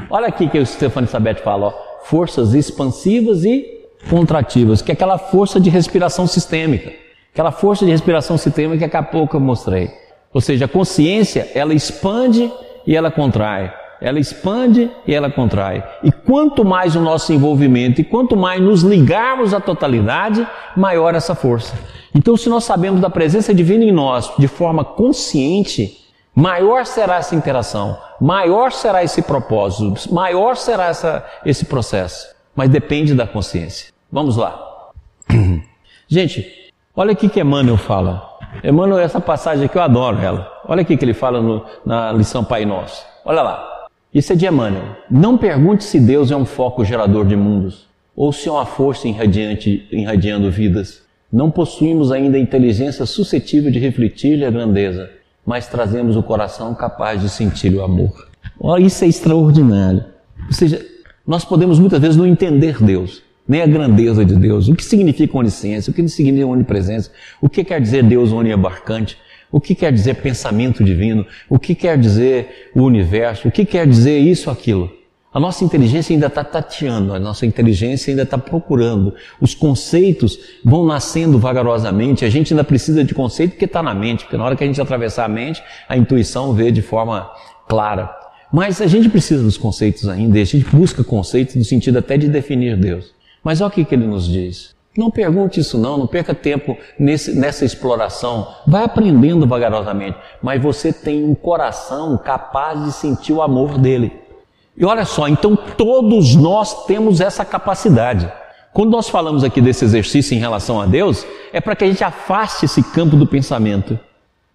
Olha aqui que o Stefano Sabete fala, ó, forças expansivas e contrativas, que é aquela força de respiração sistêmica. Aquela força de respiração sistêmica que a pouco eu mostrei. Ou seja, a consciência, ela expande e ela contrai. Ela expande e ela contrai. E quanto mais o nosso envolvimento e quanto mais nos ligarmos à totalidade, maior essa força. Então, se nós sabemos da presença divina em nós de forma consciente, maior será essa interação, maior será esse propósito, maior será essa, esse processo mas depende da consciência. Vamos lá. (clears throat) Gente, olha aqui que Emmanuel fala. Emmanuel, essa passagem aqui eu adoro ela. Olha aqui que ele fala no, na lição Pai Nosso. Olha lá. Isso é de Emmanuel. Não pergunte se Deus é um foco gerador de mundos ou se é uma força irradiante, irradiando vidas. Não possuímos ainda inteligência suscetível de refletir-lhe a grandeza, mas trazemos o coração capaz de sentir o amor. Olha, isso é extraordinário. Ou seja, nós podemos muitas vezes não entender Deus, nem a grandeza de Deus, o que significa onisciência, o que significa onipresença, o que quer dizer Deus oniabarcante, o que quer dizer pensamento divino, o que quer dizer o universo, o que quer dizer isso, aquilo. A nossa inteligência ainda está tateando, a nossa inteligência ainda está procurando. Os conceitos vão nascendo vagarosamente, a gente ainda precisa de conceito porque está na mente, porque na hora que a gente atravessar a mente, a intuição vê de forma clara. Mas a gente precisa dos conceitos ainda, a gente busca conceitos no sentido até de definir Deus. Mas olha o que, que ele nos diz. Não pergunte isso não, não perca tempo nesse, nessa exploração. Vai aprendendo vagarosamente, mas você tem um coração capaz de sentir o amor dele. E olha só, então todos nós temos essa capacidade. Quando nós falamos aqui desse exercício em relação a Deus, é para que a gente afaste esse campo do pensamento.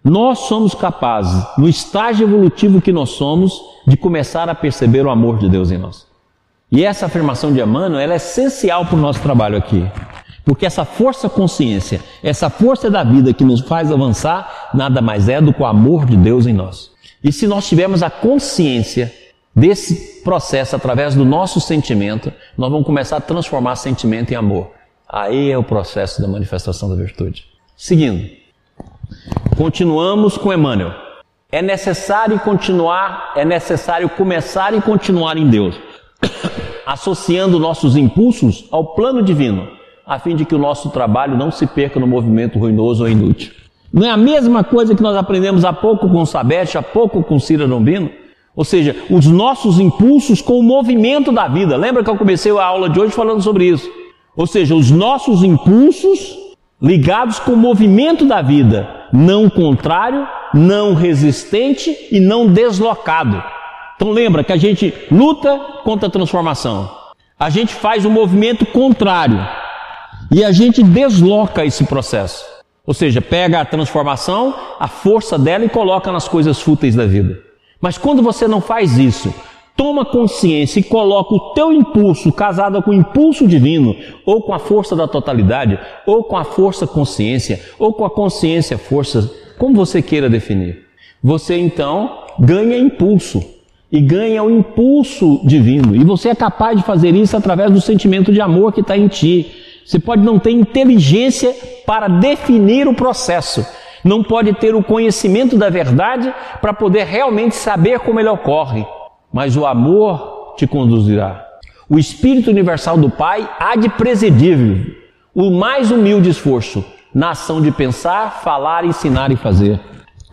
Nós somos capazes, no estágio evolutivo que nós somos, de começar a perceber o amor de Deus em nós. E essa afirmação de Emmanuel é essencial para o nosso trabalho aqui. Porque essa força consciência, essa força da vida que nos faz avançar, nada mais é do que o amor de Deus em nós. E se nós tivermos a consciência desse processo através do nosso sentimento, nós vamos começar a transformar sentimento em amor. Aí é o processo da manifestação da virtude. Seguindo, continuamos com Emmanuel. É necessário continuar, é necessário começar e continuar em Deus, associando nossos impulsos ao plano divino, a fim de que o nosso trabalho não se perca no movimento ruinoso ou inútil. Não é a mesma coisa que nós aprendemos há pouco com Sabete, há pouco com Cira Dombino? Ou seja, os nossos impulsos com o movimento da vida. Lembra que eu comecei a aula de hoje falando sobre isso? Ou seja, os nossos impulsos ligados com o movimento da vida, não contrário, não resistente e não deslocado. Então lembra que a gente luta contra a transformação. A gente faz um movimento contrário e a gente desloca esse processo. Ou seja, pega a transformação, a força dela e coloca nas coisas fúteis da vida. Mas quando você não faz isso, toma consciência e coloca o teu impulso casado com o impulso divino, ou com a força da totalidade, ou com a força consciência, ou com a consciência força, como você queira definir. Você então ganha impulso e ganha o impulso divino. E você é capaz de fazer isso através do sentimento de amor que está em ti. Você pode não ter inteligência para definir o processo, não pode ter o conhecimento da verdade para poder realmente saber como ele ocorre, mas o amor te conduzirá. O Espírito Universal do Pai há de presidir o mais humilde esforço na ação de pensar, falar, ensinar e fazer.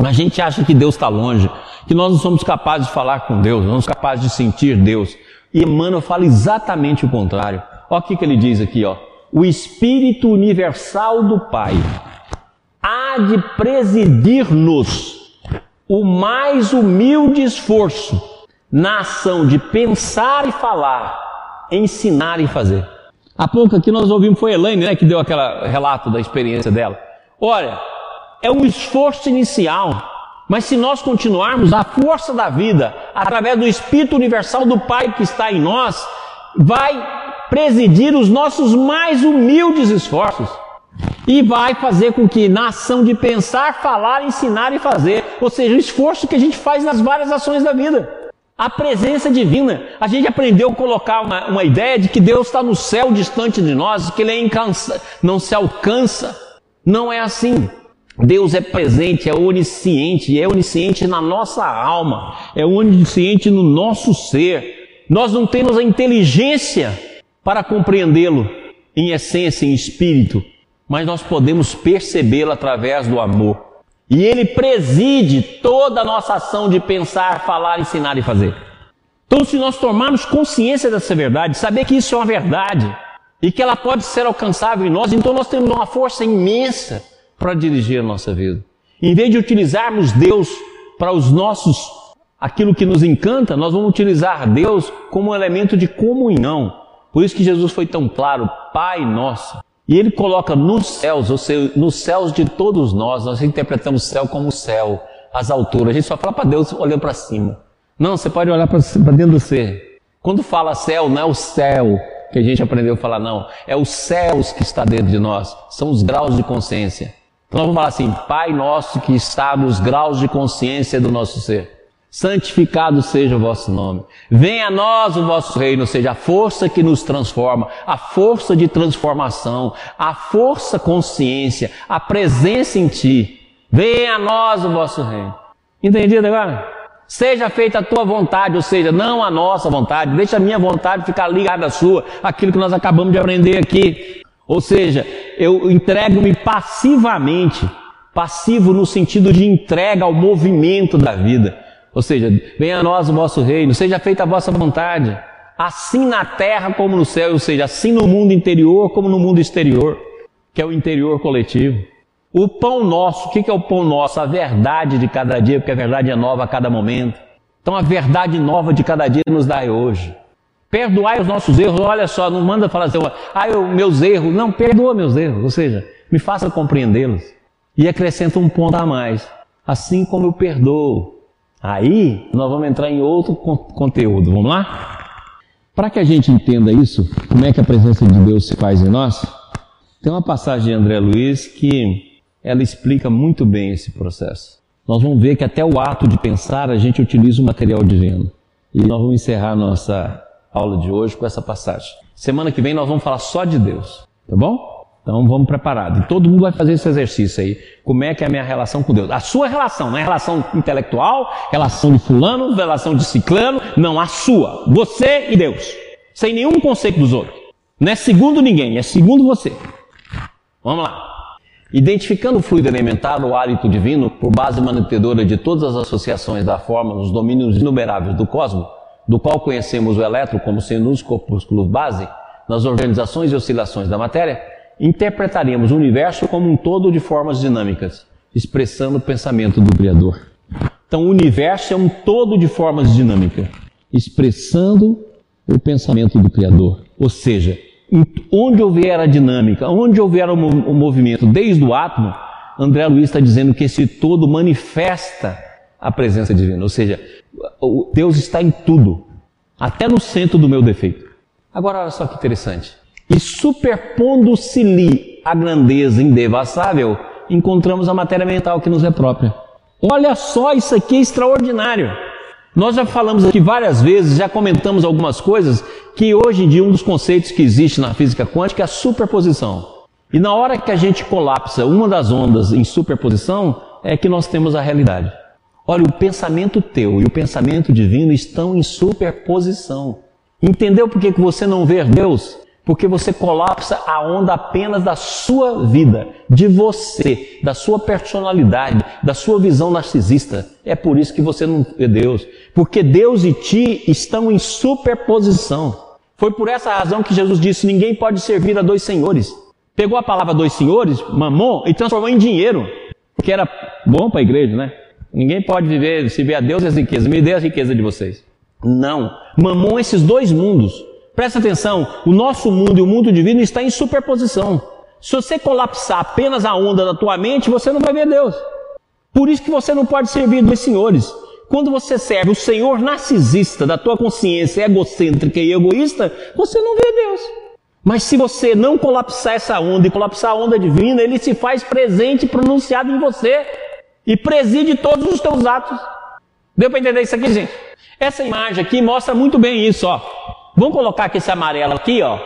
A gente acha que Deus está longe, que nós não somos capazes de falar com Deus, não somos capazes de sentir Deus. E Emmanuel fala exatamente o contrário. Olha o que, que ele diz aqui, ó. O Espírito Universal do Pai há de presidir-nos o mais humilde esforço na ação de pensar e falar, ensinar e fazer. Há pouco aqui nós ouvimos, foi Elaine né, que deu aquele relato da experiência dela. Olha, é um esforço inicial, mas se nós continuarmos, a força da vida, através do Espírito Universal do Pai que está em nós, vai presidir os nossos mais humildes esforços e vai fazer com que na ação de pensar, falar, ensinar e fazer, ou seja, o esforço que a gente faz nas várias ações da vida. A presença divina. A gente aprendeu a colocar uma, uma ideia de que Deus está no céu distante de nós, que Ele é incansa, não se alcança. Não é assim. Deus é presente, é onisciente, é onisciente na nossa alma, é onisciente no nosso ser. Nós não temos a inteligência para compreendê-lo em essência, em espírito, mas nós podemos percebê-lo através do amor. E ele preside toda a nossa ação de pensar, falar, ensinar e fazer. Então, se nós tomarmos consciência dessa verdade, saber que isso é uma verdade e que ela pode ser alcançável em nós, então nós temos uma força imensa para dirigir a nossa vida. Em vez de utilizarmos Deus para os nossos aquilo que nos encanta, nós vamos utilizar Deus como um elemento de comunhão. Por isso que Jesus foi tão claro, Pai nosso. E ele coloca nos céus, ou seja, nos céus de todos nós, nós interpretamos céu como céu, as alturas. A gente só fala para Deus olhando para cima. Não, você pode olhar para dentro do ser. Quando fala céu, não é o céu que a gente aprendeu a falar, não. É os céus que está dentro de nós. São os graus de consciência. Então vamos falar assim, Pai nosso que está nos graus de consciência do nosso ser. santificado seja o vosso nome. Venha a nós o vosso reino, ou seja, a força que nos transforma, a força de transformação, a força consciência, a presença em ti. Venha a nós o vosso reino. Entendido agora? Seja feita a tua vontade, ou seja, não a nossa vontade, deixa a minha vontade ficar ligada à sua, aquilo que nós acabamos de aprender aqui. Ou seja, eu entrego-me passivamente, passivo no sentido de entrega ao movimento da vida. Ou seja, venha a nós o vosso reino, seja feita a vossa vontade, assim na terra como no céu, ou seja, assim no mundo interior como no mundo exterior, que é o interior coletivo. O pão nosso, o que é o pão nosso? A verdade de cada dia, porque a verdade é nova a cada momento. Então a verdade nova de cada dia nos dai hoje. Perdoai os nossos erros, olha só, não manda falar assim, ah, eu, meus erros. Não, perdoa meus erros, ou seja, me faça compreendê-los. E acrescenta um ponto a mais. Assim como eu perdoo. Aí nós vamos entrar em outro conteúdo, vamos lá? Para que a gente entenda isso, como é que a presença de Deus se faz em nós, tem uma passagem de André Luiz que ela explica muito bem esse processo. Nós vamos ver que até o ato de pensar a gente utiliza o material divino. E nós vamos encerrar nossa aula de hoje com essa passagem. Semana que vem nós vamos falar só de Deus, tá bom? Então vamos preparado. E todo mundo vai fazer esse exercício aí. Como é que é a minha relação com Deus? A sua relação, não é relação intelectual, relação de fulano, relação de ciclano, não, a sua. Você e Deus. Sem nenhum conceito dos outros. Não é segundo ninguém, é segundo você. Vamos lá. Identificando o fluido elementar, o hálito divino, por base mantenedora de todas as associações da forma nos domínios inumeráveis do cosmos, do qual conhecemos o elétron como sendo os corpúsculos base, nas organizações e oscilações da matéria, interpretaríamos o universo como um todo de formas dinâmicas, expressando o pensamento do Criador. Então, o universo é um todo de formas dinâmicas, expressando o pensamento do Criador. Ou seja, onde houver a dinâmica, onde houver o movimento, desde o átomo, André Luiz está dizendo que esse todo manifesta a presença divina. Ou seja, Deus está em tudo, até no centro do meu defeito. Agora, olha só que interessante. E superpondo-se-lhe a grandeza indevassável, encontramos a matéria mental que nos é própria. Olha só, isso aqui é extraordinário. Nós já falamos aqui várias vezes, já comentamos algumas coisas, que hoje em dia um dos conceitos que existe na física quântica é a superposição. E na hora que a gente colapsa uma das ondas em superposição, é que nós temos a realidade. Olha, o pensamento teu e o pensamento divino estão em superposição. Entendeu por que você não vê Deus? Porque você colapsa a onda apenas da sua vida, de você, da sua personalidade, da sua visão narcisista. É por isso que você não vê Deus. Porque Deus e ti estão em superposição. Foi por essa razão que Jesus disse: ninguém pode servir a dois senhores. Pegou a palavra dois senhores, mamon, e transformou em dinheiro. Que era bom para a igreja, né? Ninguém pode viver, se ver a Deus e as riquezas. Me dê as riquezas de vocês. Não. Mamon esses dois mundos. Presta atenção, o nosso mundo e o mundo divino está em superposição. Se você colapsar apenas a onda da tua mente, você não vai ver Deus. Por isso que você não pode servir dois senhores. Quando você serve o Senhor narcisista da tua consciência egocêntrica e egoísta, você não vê Deus. Mas se você não colapsar essa onda e colapsar a onda divina, ele se faz presente, pronunciado em você e preside todos os teus atos. Deu para entender isso aqui, gente? Essa imagem aqui mostra muito bem isso, ó. Vamos colocar que esse amarelo aqui, ó,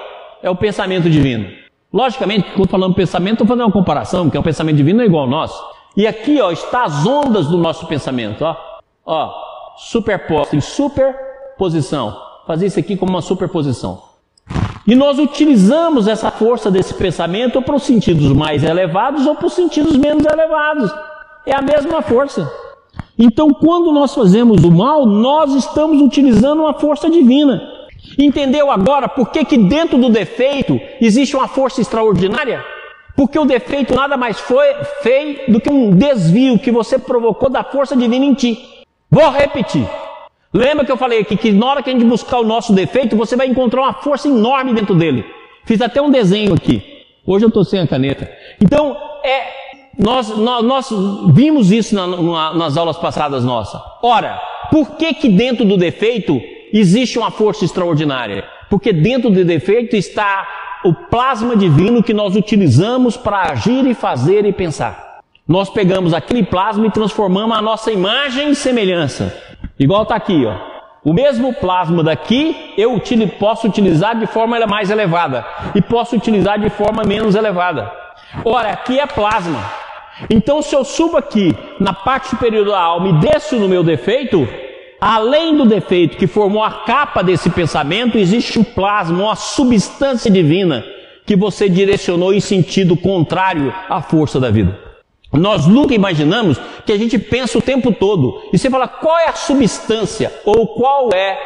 é o pensamento divino. Logicamente, quando falando pensamento, estou fazendo uma comparação, porque o pensamento divino é igual ao nosso. E aqui, ó, está as ondas do nosso pensamento, ó. Ó, superposto em superposição. Fazer isso aqui como uma superposição. E nós utilizamos essa força desse pensamento para os sentidos mais elevados ou para os sentidos menos elevados. É a mesma força. Então, quando nós fazemos o mal, nós estamos utilizando uma força divina. Entendeu agora por que, que dentro do defeito existe uma força extraordinária? Porque o defeito nada mais foi feio do que um desvio que você provocou da força divina em ti. Vou repetir. Lembra que eu falei aqui que na hora que a gente buscar o nosso defeito, você vai encontrar uma força enorme dentro dele. Fiz até um desenho aqui. Hoje eu estou sem a caneta. Então, é, nós, nós, nós vimos isso na, na, nas aulas passadas nossas. Ora, por que que dentro do defeito existe uma força extraordinária, porque dentro do defeito está o plasma divino que nós utilizamos para agir e fazer e pensar. Nós pegamos aquele plasma e transformamos a nossa imagem e semelhança. Igual está aqui, ó. O mesmo plasma daqui eu posso utilizar de forma mais elevada e posso utilizar de forma menos elevada. Ora, aqui é plasma. Então, se eu subo aqui na parte superior da alma e desço no meu defeito, além do defeito que formou a capa desse pensamento, existe um plasma, uma substância divina que você direcionou em sentido contrário à força da vida. Nós nunca imaginamos que a gente pensa o tempo todo. E você fala, qual é a substância ou qual é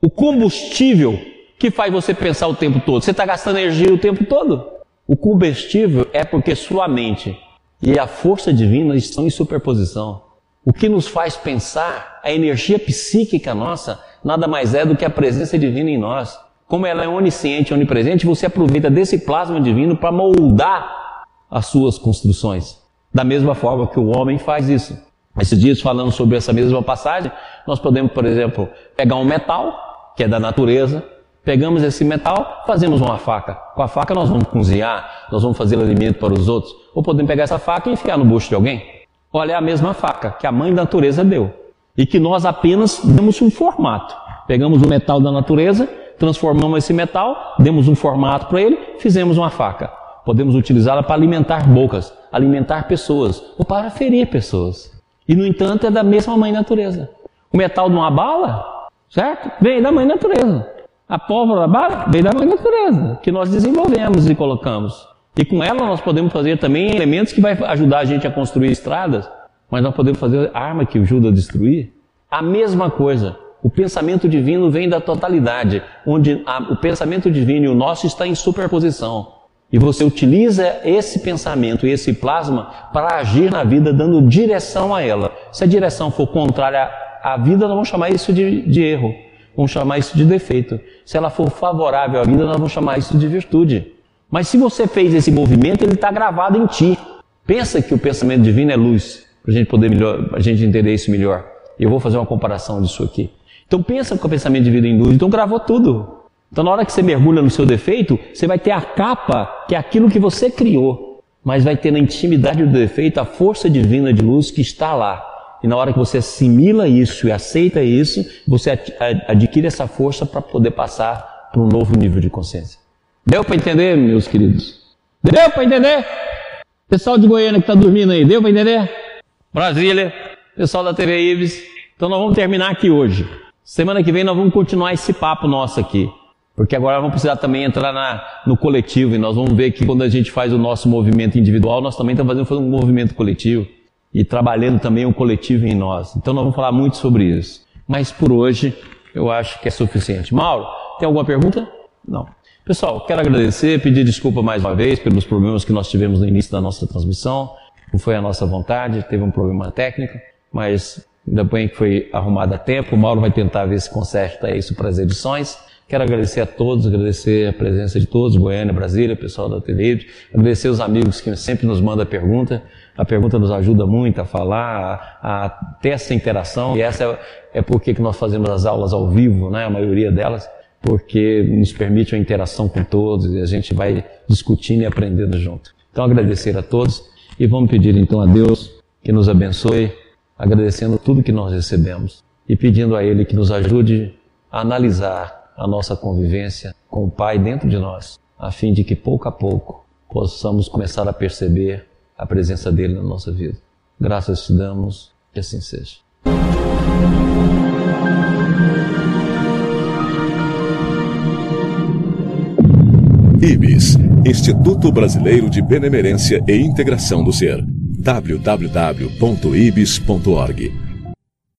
o combustível que faz você pensar o tempo todo? Você está gastando energia o tempo todo? O combustível é porque sua mente e a força divina estão em superposição. O que nos faz pensar, a energia psíquica nossa, nada mais é do que a presença divina em nós. Como ela é onisciente, onipresente, você aproveita desse plasma divino para moldar as suas construções. Da mesma forma que o homem faz isso. Esses dias, falando sobre essa mesma passagem, nós podemos, por exemplo, pegar um metal, que é da natureza, pegamos esse metal, fazemos uma faca. Com a faca nós vamos cozinhar, nós vamos fazer alimento para os outros. Ou podemos pegar essa faca e enfiar no bucho de alguém. Olha, é a mesma faca que a mãe da natureza deu. E que nós apenas demos um formato. Pegamos o metal da natureza, transformamos esse metal, demos um formato para ele, fizemos uma faca. Podemos utilizá-la para alimentar bocas, alimentar pessoas ou para ferir pessoas. E no entanto é da mesma mãe natureza. O metal de uma bala, certo? Vem da mãe natureza. A pólvora vem da natureza, que nós desenvolvemos e colocamos. E com ela nós podemos fazer também elementos que vai ajudar a gente a construir estradas, mas nós podemos fazer arma que ajuda a destruir. A mesma coisa. O pensamento divino vem da totalidade, onde a, o pensamento divino e o nosso está em superposição. E você utiliza esse pensamento esse plasma para agir na vida, dando direção a ela. Se a direção for contrária à vida, nós vamos chamar isso de, de erro. Vamos chamar isso de defeito. Se ela for favorável à vida, nós vamos chamar isso de virtude. Mas se você fez esse movimento, ele está gravado em ti. Pensa que o pensamento divino é luz, para a gente poder melhor, a gente entender isso melhor. Eu vou fazer uma comparação disso aqui. Então pensa que o pensamento divino é em luz, então gravou tudo. Então, na hora que você mergulha no seu defeito, você vai ter a capa, que é aquilo que você criou, mas vai ter na intimidade do defeito a força divina de luz que está lá. E na hora que você assimila isso e aceita isso, você adquire essa força para poder passar para um novo nível de consciência. Deu para entender, meus queridos? Deu para entender? Pessoal de Goiânia que está dormindo aí, deu para entender? Brasília, pessoal da TV Ives. Então nós vamos terminar aqui hoje. Semana que vem nós vamos continuar esse papo nosso aqui. Porque agora vamos precisar também entrar na, no coletivo e nós vamos ver que quando a gente faz o nosso movimento individual, nós também estamos fazendo um movimento coletivo e trabalhando também o coletivo em nós. Então nós vamos falar muito sobre isso. Mas por hoje eu acho que é suficiente. Mauro, tem alguma pergunta? Não. Pessoal, quero agradecer, pedir desculpa mais uma vez pelos problemas que nós tivemos no início da nossa transmissão. Não foi a nossa vontade, teve um problema técnico, mas ainda bem que foi arrumado a tempo. O Mauro vai tentar ver se conserta isso para as edições. Quero agradecer a todos, agradecer a presença de todos, Goiânia, Brasília, pessoal da TV, agradecer os amigos que sempre nos mandam pergunta. A pergunta nos ajuda muito a falar, a, a ter essa interação, e essa é, é porque que nós fazemos as aulas ao vivo, né, a maioria delas, porque nos permite uma interação com todos e a gente vai discutindo e aprendendo junto. Então agradecer a todos e vamos pedir então a Deus que nos abençoe, agradecendo tudo que nós recebemos e pedindo a Ele que nos ajude a analisar a nossa convivência com o Pai dentro de nós, a fim de que pouco a pouco possamos começar a perceber a presença dele na nossa vida. Graças te damos, que assim seja. IBIS Instituto Brasileiro de Benemerência e Integração do Ser. www.ibis.org